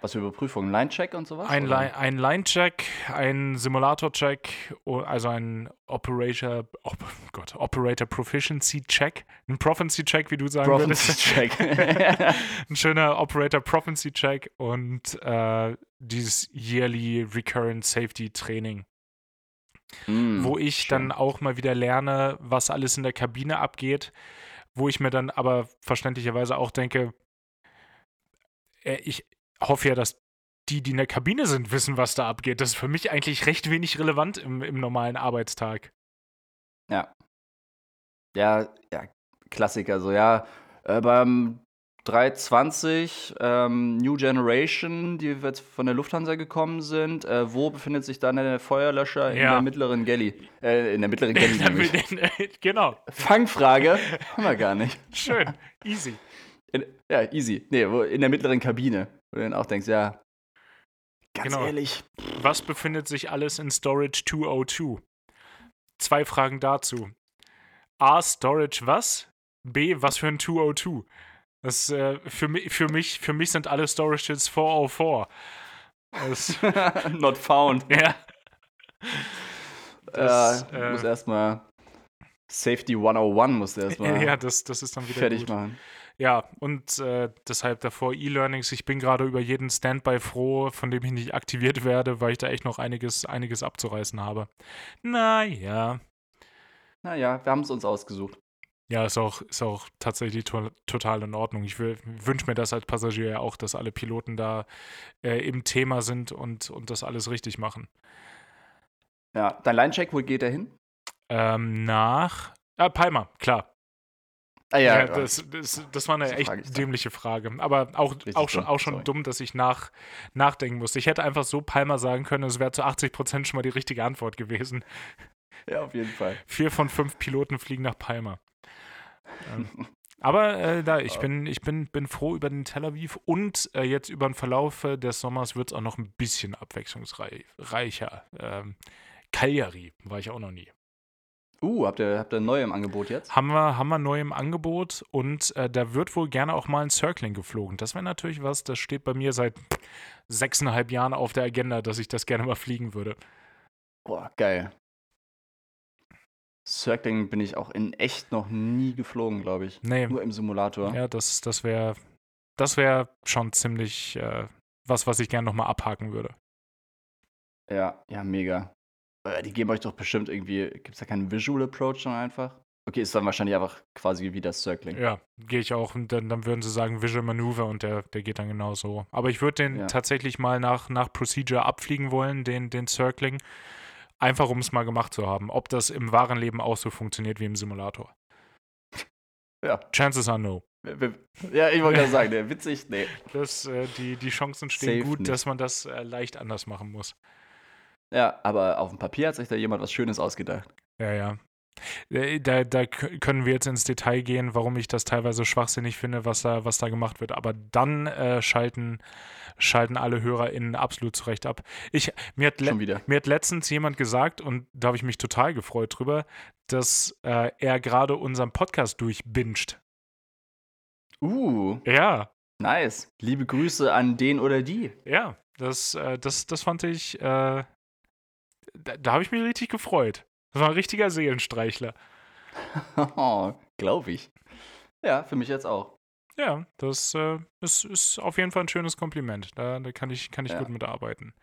Was für Überprüfungen? Line-Check und sowas? Ein? Line, ein Line-Check, ein Simulator-Check, also ein Operator, op, Gott, Operator Proficiency-Check, ein Prophecy-Check, wie du sagen würdest. Prophecy-Check. ein schöner Operator Prophecy Check und äh, dieses Yearly Recurrent Safety Training, Mm, wo ich schön. dann auch mal wieder lerne, was alles in der Kabine abgeht, wo ich mir dann aber verständlicherweise auch denke, äh, ich hoffe ja, dass die, die in der Kabine sind, wissen, was da abgeht. Das ist für mich eigentlich recht wenig relevant im, im normalen Arbeitstag. Ja. Ja, ja, Klassiker. So, ja, äh, beim 320 ähm, New Generation, die jetzt von der Lufthansa gekommen sind, äh, wo befindet sich dann der Feuerlöscher in Ja. der mittleren Galley? Äh, in der mittleren Galley. nämlich. genau, Fangfrage haben wir gar nicht. schön, easy. In, ja, easy. Nee, wo, in der mittleren Kabine. Wo du dann auch denkst, ja, ganz Genau. ehrlich. Was befindet sich alles in Storage 202? Zwei Fragen dazu. A, Storage was? B, was für ein 202? Das, äh, für, mi für, mich, für mich sind alle Storages 404. Das, Not found. ja. Das, äh, muss erstmal Safety 101 musst du erstmal ja, das, das ist dann wieder fertig gut. machen. Ja, und äh, deshalb davor E-Learnings. Ich bin gerade über jeden Standby froh, von dem ich nicht aktiviert werde, weil ich da echt noch einiges, einiges abzureißen habe. Naja. Naja, wir haben es uns ausgesucht. Ja, ist auch, ist auch tatsächlich to total in Ordnung. Ich wünsche mir das als Passagier ja auch, dass alle Piloten da äh, im Thema sind und, und das alles richtig machen. Ja, dein Line-Check, wo geht der hin? Ähm, nach. Ah, Palmer, klar. Ah Ja, das, das, das war eine So echt frage dämliche Frage. Aber auch, Richtig auch schon, dumm, auch schon sorry. dumm, dass ich nach, nachdenken musste. Ich hätte einfach so Palmer sagen können, es wäre zu 80% schon mal die richtige Antwort gewesen. ja, auf jeden Fall. Vier von fünf Piloten fliegen nach Palmer. ähm, aber äh, da, ich, Ja. bin, ich bin, bin froh über den Tel Aviv und äh, jetzt über den Verlauf äh, des Sommers wird es auch noch ein bisschen abwechslungsreicher. Ähm, Cagliari war ich auch noch nie. Uh, habt ihr, habt ihr neu im Angebot jetzt? Haben wir, haben wir neu im Angebot und äh, da wird wohl gerne auch mal ein Circling geflogen. Das wäre natürlich was, das steht bei mir seit sechseinhalb Jahren auf der Agenda, dass ich das gerne mal fliegen würde. Boah, geil. Circling bin ich auch in echt noch nie geflogen, glaube ich. Nee, Nur im Simulator. ja, das, das wäre das wär schon ziemlich äh, was, was ich gerne nochmal abhaken würde. Ja, ja, mega. Äh, Die geben euch doch bestimmt irgendwie, gibt es da keinen Visual Approach dann einfach? Okay, ist dann wahrscheinlich einfach quasi wie das Circling. Ja, gehe ich auch. Und dann, dann würden sie sagen Visual Maneuver und der, der geht dann genau so. Aber ich würde den Ja. tatsächlich mal nach, nach Procedure abfliegen wollen, den, den Circling. Einfach um es mal gemacht zu haben. Ob das im wahren Leben auch so funktioniert wie im Simulator. Ja. Chances are no. Ja, ich wollte gerade sagen, der witzig, nee. Das, äh, die, die Chancen stehen Safe gut, nicht. dass man das äh, leicht anders machen muss. Ja, aber auf dem Papier hat sich da jemand was Schönes ausgedacht. Ja, ja. Äh, Da, da können wir jetzt ins Detail gehen, warum ich das teilweise schwachsinnig finde, was da, was da gemacht wird. Aber dann äh, schalten, schalten alle HörerInnen absolut zurecht ab. Ich, mir, hat Schon wieder. mir hat letztens jemand gesagt, und da habe ich mich total gefreut drüber, dass äh, er gerade unseren Podcast durchbinscht. Uh, Ja, nice. Liebe Grüße an den oder die. ja, das, äh, das, das fand ich, äh, da, da habe ich mich richtig gefreut. Das war ein richtiger Seelenstreichler. Glaube ich. Ja, für mich jetzt auch. Ja, das äh, ist, ist auf jeden Fall ein schönes Kompliment. Da, da kann ich, kann ich Ja. gut mitarbeiten.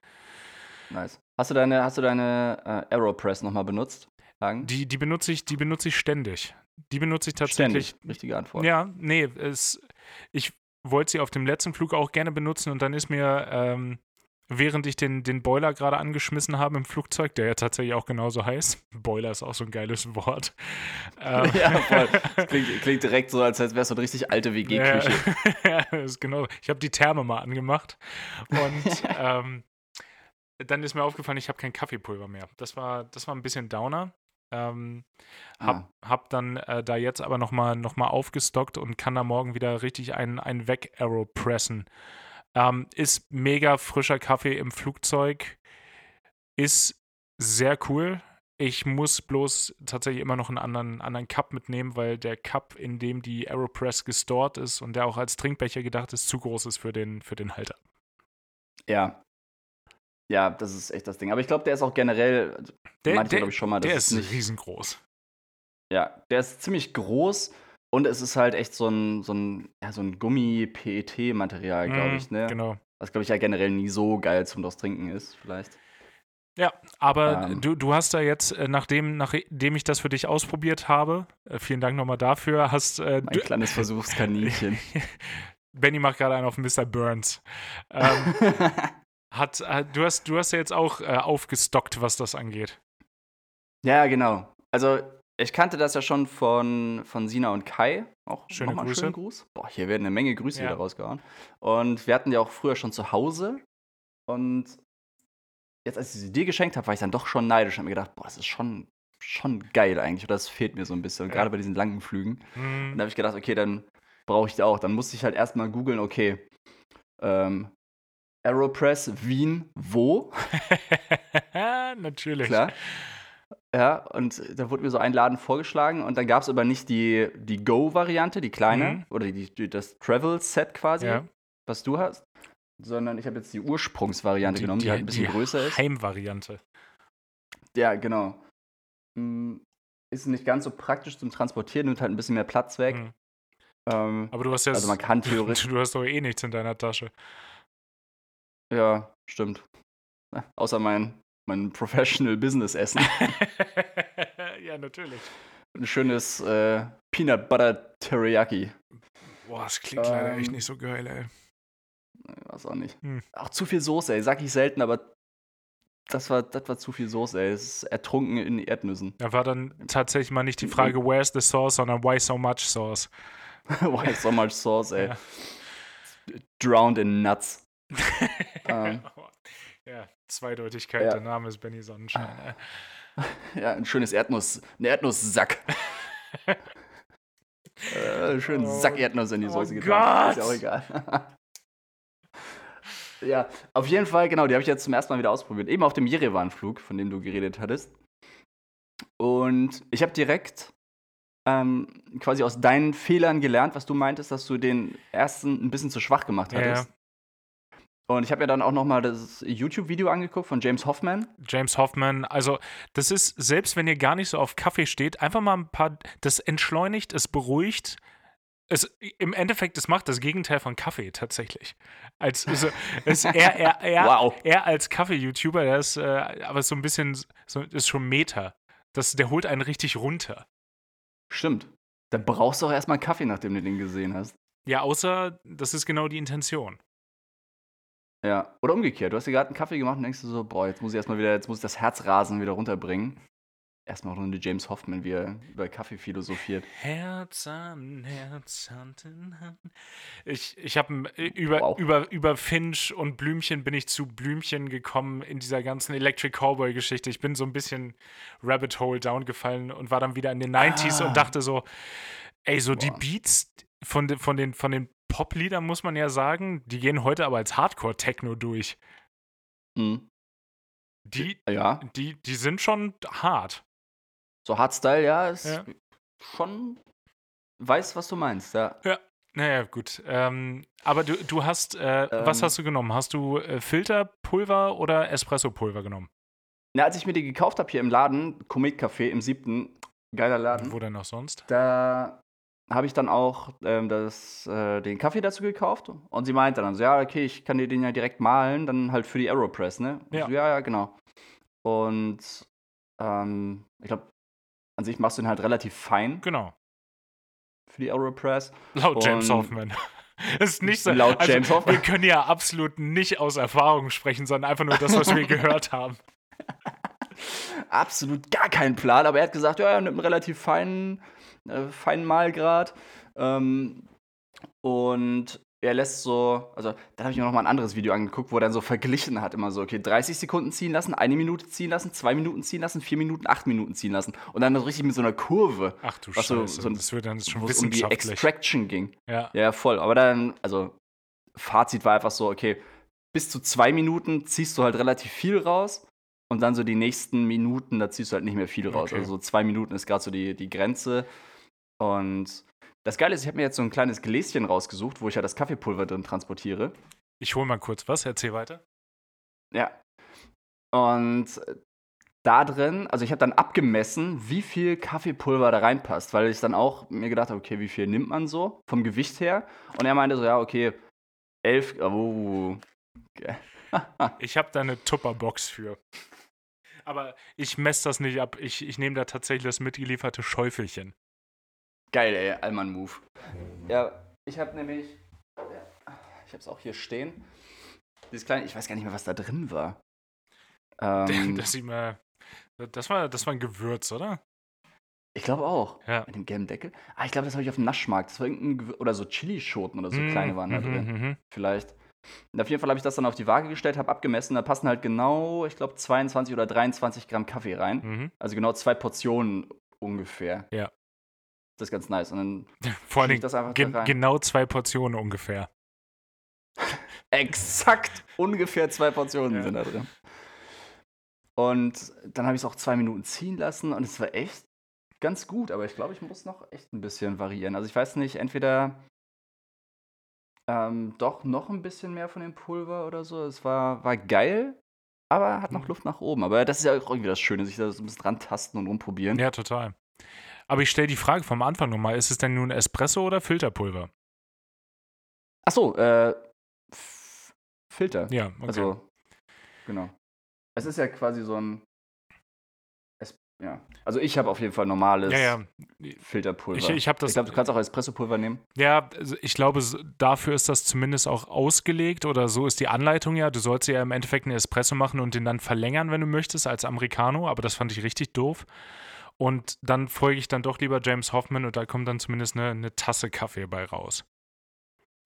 Nice. Hast du deine, hast du deine äh, Aeropress nochmal benutzt? Hagen? Die, die benutze ich, die benutze ich ständig. Die benutze ich tatsächlich. Ständig. Richtige Antwort. Ja, nee, es, ich wollte sie auf dem letzten Flug auch gerne benutzen und dann ist mir, ähm, während ich den, den Boiler gerade angeschmissen habe im Flugzeug, der ja tatsächlich auch genauso heißt, Boiler ist auch so ein geiles Wort. Ähm, ja, voll. Klingt, klingt direkt so, als wäre es so eine richtig alte WG-Küche. Ja, das ist genau. Ich habe die Therme mal angemacht und ähm, dann ist mir aufgefallen, ich habe kein Kaffeepulver mehr. Das war, das war ein bisschen Downer. Ähm, hab, ah. hab dann äh, da jetzt aber nochmal noch mal aufgestockt und kann da morgen wieder richtig einen, einen Weg-Arrow pressen. Ähm, ist mega frischer Kaffee im Flugzeug. Ist sehr cool. Ich muss bloß tatsächlich immer noch einen anderen, anderen Cup mitnehmen, weil der Cup, in dem die Aeropress gestored ist und der auch als Trinkbecher gedacht ist, zu groß ist für den, für den Halter. Ja. Ja, das ist echt das Ding. Aber ich glaube, der ist auch generell, also, der, der, ich schon mal, der ist, ist nicht riesengroß. Ja, der ist ziemlich groß und es ist halt echt so ein, so ein, ja, so ein Gummi-PET-Material, glaube mm, ich, ne? Genau. Was, glaube ich, ja generell nie so geil zum das Trinken ist, vielleicht. Ja, aber ähm, du, du hast da jetzt, äh, nachdem, nachdem ich das für dich ausprobiert habe, äh, vielen Dank nochmal dafür, hast äh, Ein kleines Versuchskaninchen. Benny macht gerade einen auf Mr. Burns. Ähm, hat, äh, du, hast, du hast ja jetzt auch äh, aufgestockt, was das angeht. Ja, genau. Also ich kannte das ja schon von, von Sina und Kai. Auch Schöne nochmal Grüße. schönen Gruß. Boah, hier werden eine Menge Grüße ja. wieder rausgehauen. Und wir hatten ja auch früher schon zu Hause. Und jetzt, als ich sie dir geschenkt habe, war ich dann doch schon neidisch und habe mir gedacht, boah, das ist schon, schon geil eigentlich. Oder das fehlt mir so ein bisschen, ja. gerade bei diesen langen Flügen. Mhm. Und da habe ich gedacht, okay, dann brauche ich die auch. Dann musste ich halt erstmal googeln, okay, ähm, Aeropress Wien, wo? Natürlich. Klar. Ja, und da wurde mir so ein Laden vorgeschlagen und dann gab es aber nicht die, die Go-Variante, die kleine, mhm. oder die, die, das Travel-Set quasi, ja. was du hast, sondern ich habe jetzt die Ursprungsvariante die, genommen, die, die, halt ein bisschen größer ist. Heimvariante. Ja, genau. Hm, ist nicht ganz so praktisch zum Transportieren, nimmt halt ein bisschen mehr Platz weg. Mhm. Ähm, aber du hast ja. Also man kann theoretisch. Du hast doch eh nichts in deiner Tasche. Ja, stimmt. außer mein, mein Professional Business Essen. ja, natürlich. Ein schönes äh, Peanut Butter Teriyaki. Boah, das klingt ähm, leider echt ähm, nicht so geil, ey. Weiß auch nicht. Hm. Auch zu viel Soße, ey. Sag ich selten, aber das war, das war zu viel Soße, ey. Es ist ertrunken in Erdnüssen. Da war dann tatsächlich mal nicht die Frage, where's the sauce, sondern why so much sauce? why so much sauce, ey. Ja. Drowned in nuts. ähm. Ja, Zweideutigkeit, ja. der Name ist Benny Sonnenschein. Ey. Ja, ein schönes Erdnuss, ein Erdnusssack. äh, schönen oh, Sack Erdnuss in die Soße oh getan. Ist ja auch egal. Ja, auf jeden Fall, genau, die habe ich jetzt zum ersten Mal wieder ausprobiert. Eben auf dem Jerewan-Flug, von dem du geredet hattest. Und ich habe direkt ähm, quasi aus deinen Fehlern gelernt, was du meintest, dass du den ersten ein bisschen zu schwach gemacht hattest. Ja. Und ich habe mir dann auch noch mal das YouTube-Video angeguckt von James Hoffman. James Hoffman, also das ist, selbst wenn ihr gar nicht so auf Kaffee steht, einfach mal ein paar, das entschleunigt, es beruhigt, es, Im Endeffekt, es macht das Gegenteil von Kaffee tatsächlich. Als, also, es, er, er, er, wow. er als Kaffee-YouTuber, der ist äh, aber so ein bisschen, so, ist schon Meta. Das, der holt einen richtig runter. Stimmt. Da brauchst du auch erstmal Kaffee, nachdem du den gesehen hast. Ja, außer, das ist genau die Intention. Ja, oder umgekehrt. Du hast dir gerade einen Kaffee gemacht und denkst du so, boah, jetzt muss ich erstmal wieder, jetzt muss ich das Herzrasen wieder runterbringen erstmal eine James Hoffman, wie er über Kaffee philosophiert. Herz an Herz, Hand in Hand. Ich, ich habe über, wow. über, über Finch und Blümchen bin ich zu Blümchen gekommen in dieser ganzen Electric Cowboy-Geschichte. Ich bin so ein bisschen Rabbit Hole down gefallen und war dann wieder in den 90s ah. und dachte so, ey, so Boah. die Beats von, de, von den, von den Pop-Liedern, muss man ja sagen, die gehen heute aber als Hardcore-Techno durch. Mhm. Die, ja. die, die sind schon hart. So Hardstyle, ja, ist ja. schon. Weiß, was du meinst, ja. Ja, naja, gut. Ähm, aber du, du hast, äh, ähm, was hast du genommen? Hast du äh, Filterpulver oder Espresso-Pulver genommen? Na, als ich mir die gekauft habe hier im Laden, Komet Café im siebten, geiler Laden. Wo denn noch sonst? Da habe ich dann auch ähm, das, äh, den Kaffee dazu gekauft und sie meinte dann so, ja, okay, ich kann dir den ja direkt malen, dann halt für die Aeropress, ne? Ja. So, ja, ja, genau. Und ähm, ich glaube, an sich machst du ihn halt relativ fein. Genau. Für die Aeropress. Laut und James Hoffman. Das ist nicht so. Laut also, James Hoffman. Wir können ja absolut nicht aus Erfahrung sprechen, sondern einfach nur das, was wir gehört haben. absolut gar keinen Plan, aber er hat gesagt, ja, er nimmt einen relativ feinen, äh, feinen Malgrad. Ähm, und er lässt so, also dann habe ich mir noch mal ein anderes Video angeguckt, wo er dann so verglichen hat, immer so, okay, 30 Sekunden ziehen lassen, eine Minute ziehen lassen, zwei Minuten ziehen lassen, vier Minuten, acht Minuten ziehen lassen. Und dann so richtig mit so einer Kurve. Ach du Was so- Scheiße, so ein- das wird dann schon es um die wissenschaftlich. Extraction ging. ja. Ja, voll. Aber dann, also, Fazit war einfach so, okay, bis zu zwei Minuten ziehst du halt relativ viel raus. Und dann so die nächsten Minuten, da ziehst du halt nicht mehr viel raus. Okay. Also so zwei Minuten ist gerade so die, die Grenze. Und das Geile ist, ich habe mir jetzt so ein kleines Gläschen rausgesucht, wo ich ja das Kaffeepulver drin transportiere. Ich hole mal kurz was, erzähl weiter. Ja. Und da drin, also ich habe dann abgemessen, wie viel Kaffeepulver da reinpasst, weil ich dann auch mir gedacht habe, okay, wie viel nimmt man so vom Gewicht her? Und er meinte so, ja, okay, elf, oh, okay. Ich habe da eine Tupperbox für. Aber ich messe das nicht ab. Ich, ich nehme da tatsächlich das mitgelieferte Schäufelchen. Geil, ey, Allmann-Move. Ja, ich habe nämlich, ich habe es auch hier stehen, dieses kleine, ich weiß gar nicht mehr, was da drin war. Ähm, Das, sieht mal, das, war, das war ein Gewürz, oder? ich glaube auch. Ja. Mit dem gelben Deckel. Ah, ich glaube, das habe ich auf dem Naschmarkt. Das war irgendein, Gewür- oder so Chilischoten oder so Mm, kleine waren da mhm, drin. mhm. vielleicht. Und auf jeden Fall habe ich das dann auf die Waage gestellt, habe abgemessen. Da passen halt genau, ich glaube, 22 oder 23 Gramm Kaffee rein. Mhm. Also genau zwei Portionen ungefähr. Ja. Das ist ganz nice. Und dann Vor allem das einfach gen genau zwei Portionen ungefähr. exakt ungefähr zwei Portionen Ja. sind da drin. Und dann habe ich es auch zwei Minuten ziehen lassen und es war echt ganz gut. Aber ich glaube, ich muss noch echt ein bisschen variieren. Also ich weiß nicht, entweder ähm, doch noch ein bisschen mehr von dem Pulver oder so. Es war, war geil, aber hat noch Mhm. Luft nach oben. Aber das ist ja auch irgendwie das Schöne, sich da so ein bisschen dran tasten und rumprobieren. Ja, total. Aber ich stelle die Frage vom Anfang nochmal: Ist es denn nun Espresso oder Filterpulver? Achso, äh, F- Filter. Ja, okay. Also, genau. Es ist ja quasi so ein. Es, ja. Also, ich habe auf jeden Fall normales ja, ja. Filterpulver. Ich, ich ich glaube, du kannst auch Espressopulver nehmen. Ja, also ich glaube, dafür ist das zumindest auch ausgelegt oder so ist die Anleitung ja. Du sollst ja im Endeffekt einen Espresso machen und den dann verlängern, wenn du möchtest, als Americano, aber das fand ich richtig doof. Und dann folge ich dann doch lieber James Hoffman und da kommt dann zumindest eine, eine Tasse Kaffee bei raus.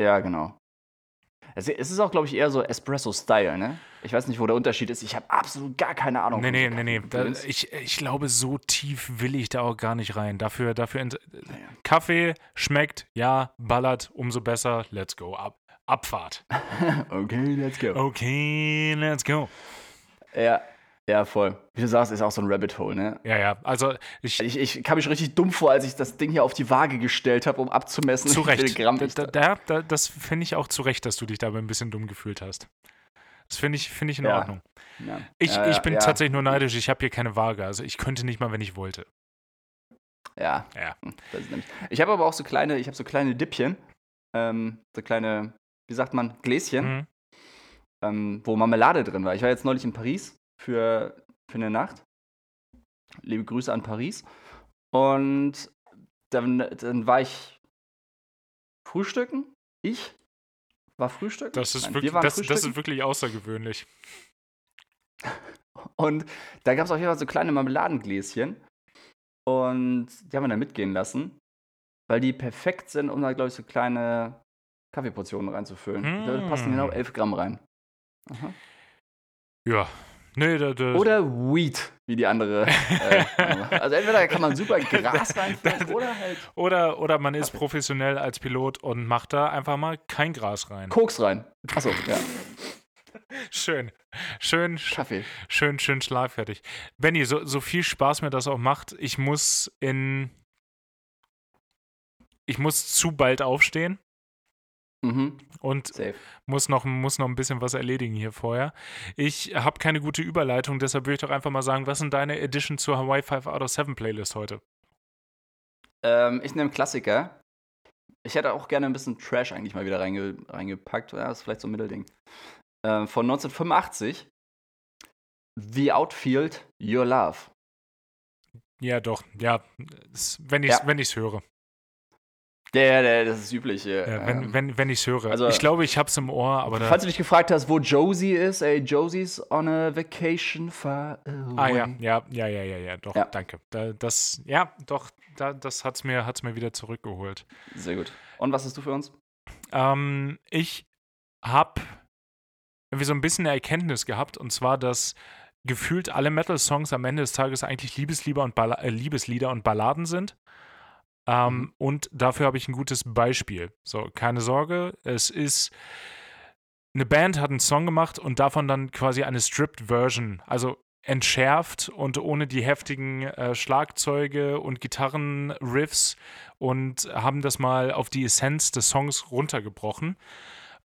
Ja, genau. Es, ist auch, glaube ich, eher so Espresso-Style, ne? Ich weiß nicht, wo der Unterschied ist. Ich habe absolut gar keine Ahnung. Nee, nee, nee, nee. Da, ich, ich glaube, so tief will ich da auch gar nicht rein. Dafür, dafür Naja. Kaffee schmeckt, ja, ballert, umso besser. Let's go. Ab, Abfahrt. Okay, let's go. Okay, let's go. Ja, ja, voll. Wie du sagst, ist auch so ein Rabbit Hole, ne? Ja, ja. Also ich, Ich, ich kam mir schon richtig dumm vor, als ich das Ding hier auf die Waage gestellt habe, um abzumessen, Zu wie viel Recht. Gramm Da, ich da, da. da, da, das finde ich auch zu Recht, dass du dich dabei ein bisschen dumm gefühlt hast. Das finde ich, finde ich in Ja. Ordnung. Ja. Ich, Ja, ich bin tatsächlich nur neidisch. Ich habe hier keine Waage. Also ich könnte nicht mal, wenn ich wollte. Ja. Ja. Hm. Ich habe aber auch so kleine, ich habe so kleine Dippchen, ähm, so kleine, wie sagt man, Gläschen, Mhm. ähm, wo Marmelade drin war. Ich war jetzt neulich in Paris für, für eine Nacht. Liebe Grüße an Paris. Und dann, dann war ich frühstücken. Ich war frühstücken. Das, ist Nein, wir wirklich, das, das frühstücken. ist wirklich außergewöhnlich. Und da gab es auf jeden Fall so kleine Marmeladengläschen. Und die haben wir dann mitgehen lassen, weil die perfekt sind, um da, glaube ich, so kleine Kaffeeportionen reinzufüllen. Glaube, Da passen Mm. genau 11 Gramm rein. Aha. Ja. Nee, da, da, Oder Weed, wie die andere. Äh, also entweder kann man super Gras reinfüllen oder halt oder, oder man ist professionell als Pilot und macht da einfach mal kein Gras rein. Koks rein. Achso, ja. Schön. Schön, sch- Kaffee. schön, schön schlagfertig. Benny, so, so viel Spaß mir das auch macht, ich muss in. Ich muss zu bald aufstehen Mhm. und Safe. muss noch, muss noch ein bisschen was erledigen hier vorher. Ich habe keine gute Überleitung, deshalb würde ich doch einfach mal sagen, was sind deine Addition zur Hawaii 5 out of 7 Playlist heute? Ähm, ich nehme Klassiker. Ich hätte auch gerne ein bisschen Trash eigentlich mal wieder reinge reingepackt. Ja, das ist vielleicht so ein Mittelding. Ähm, von 1985. The Outfield, Your Love. Ja, doch, ja, wenn ich es Ja. wenn höre. Der, der, das ist üblich. Ja, wenn ähm, wenn, wenn ich es höre. also- ich glaube, ich habe es im Ohr, aber. Falls du dich gefragt hast, wo Josie ist, ey, Josie's on a vacation far away. Ah ja, ja, ja, ja, ja, ja, doch, Ja. danke. Da, das, ja, doch, da, das hat's mir, hat's mir wieder zurückgeholt. Sehr gut. Und was hast du für uns? Ähm, ich habe irgendwie so ein bisschen eine Erkenntnis gehabt, und zwar, dass gefühlt alle Metal-Songs am Ende des Tages eigentlich Liebeslieder und, Balla äh, Liebeslieder und Balladen sind. Ähm, mhm. Und dafür habe ich ein gutes Beispiel. So, keine Sorge, es ist. Eine Band hat einen Song gemacht und davon dann quasi eine Stripped-Version, also entschärft und ohne die heftigen äh, Schlagzeuge und Gitarrenriffs und haben das mal auf die Essenz des Songs runtergebrochen.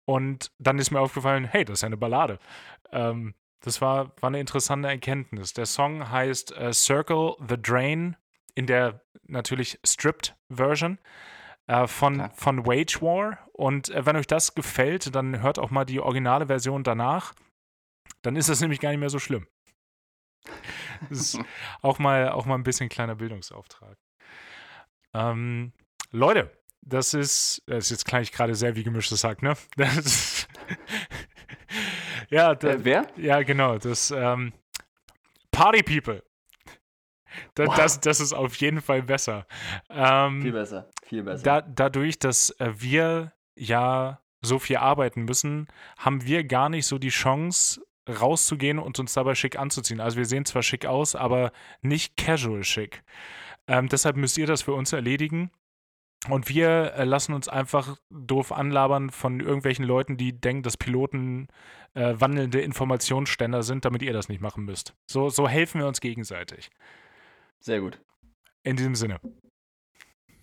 Und dann ist mir aufgefallen, hey, das ist ja eine Ballade. Ähm, das war, war eine interessante Erkenntnis. Der Song heißt äh, Circle the Drain in der natürlich stripped Version äh, von, von Wage War. Und äh, wenn euch das gefällt, dann hört auch mal die originale Version danach. Dann ist das nämlich gar nicht mehr so schlimm. Das ist auch mal, auch mal ein bisschen kleiner Bildungsauftrag. Ähm, Leute, das ist, das ist jetzt klang ich gerade sehr wie gemischtes Hack, ne? Das, ja, da, äh, wer? Ja, genau. Das ähm, Party People. Da, wow. das, das ist auf jeden Fall besser. Ähm, viel besser, viel besser. Da, dadurch, dass äh, wir ja so viel arbeiten müssen, haben wir gar nicht so die Chance, rauszugehen und uns dabei schick anzuziehen. Also wir sehen zwar schick aus, aber nicht casual schick. Ähm, deshalb müsst ihr das für uns erledigen. Und wir äh, lassen uns einfach doof anlabern von irgendwelchen Leuten, die denken, dass Piloten äh, wandelnde Informationsständer sind, damit ihr das nicht machen müsst. So, so helfen wir uns gegenseitig. Sehr gut. In diesem Sinne.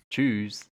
Tschüss.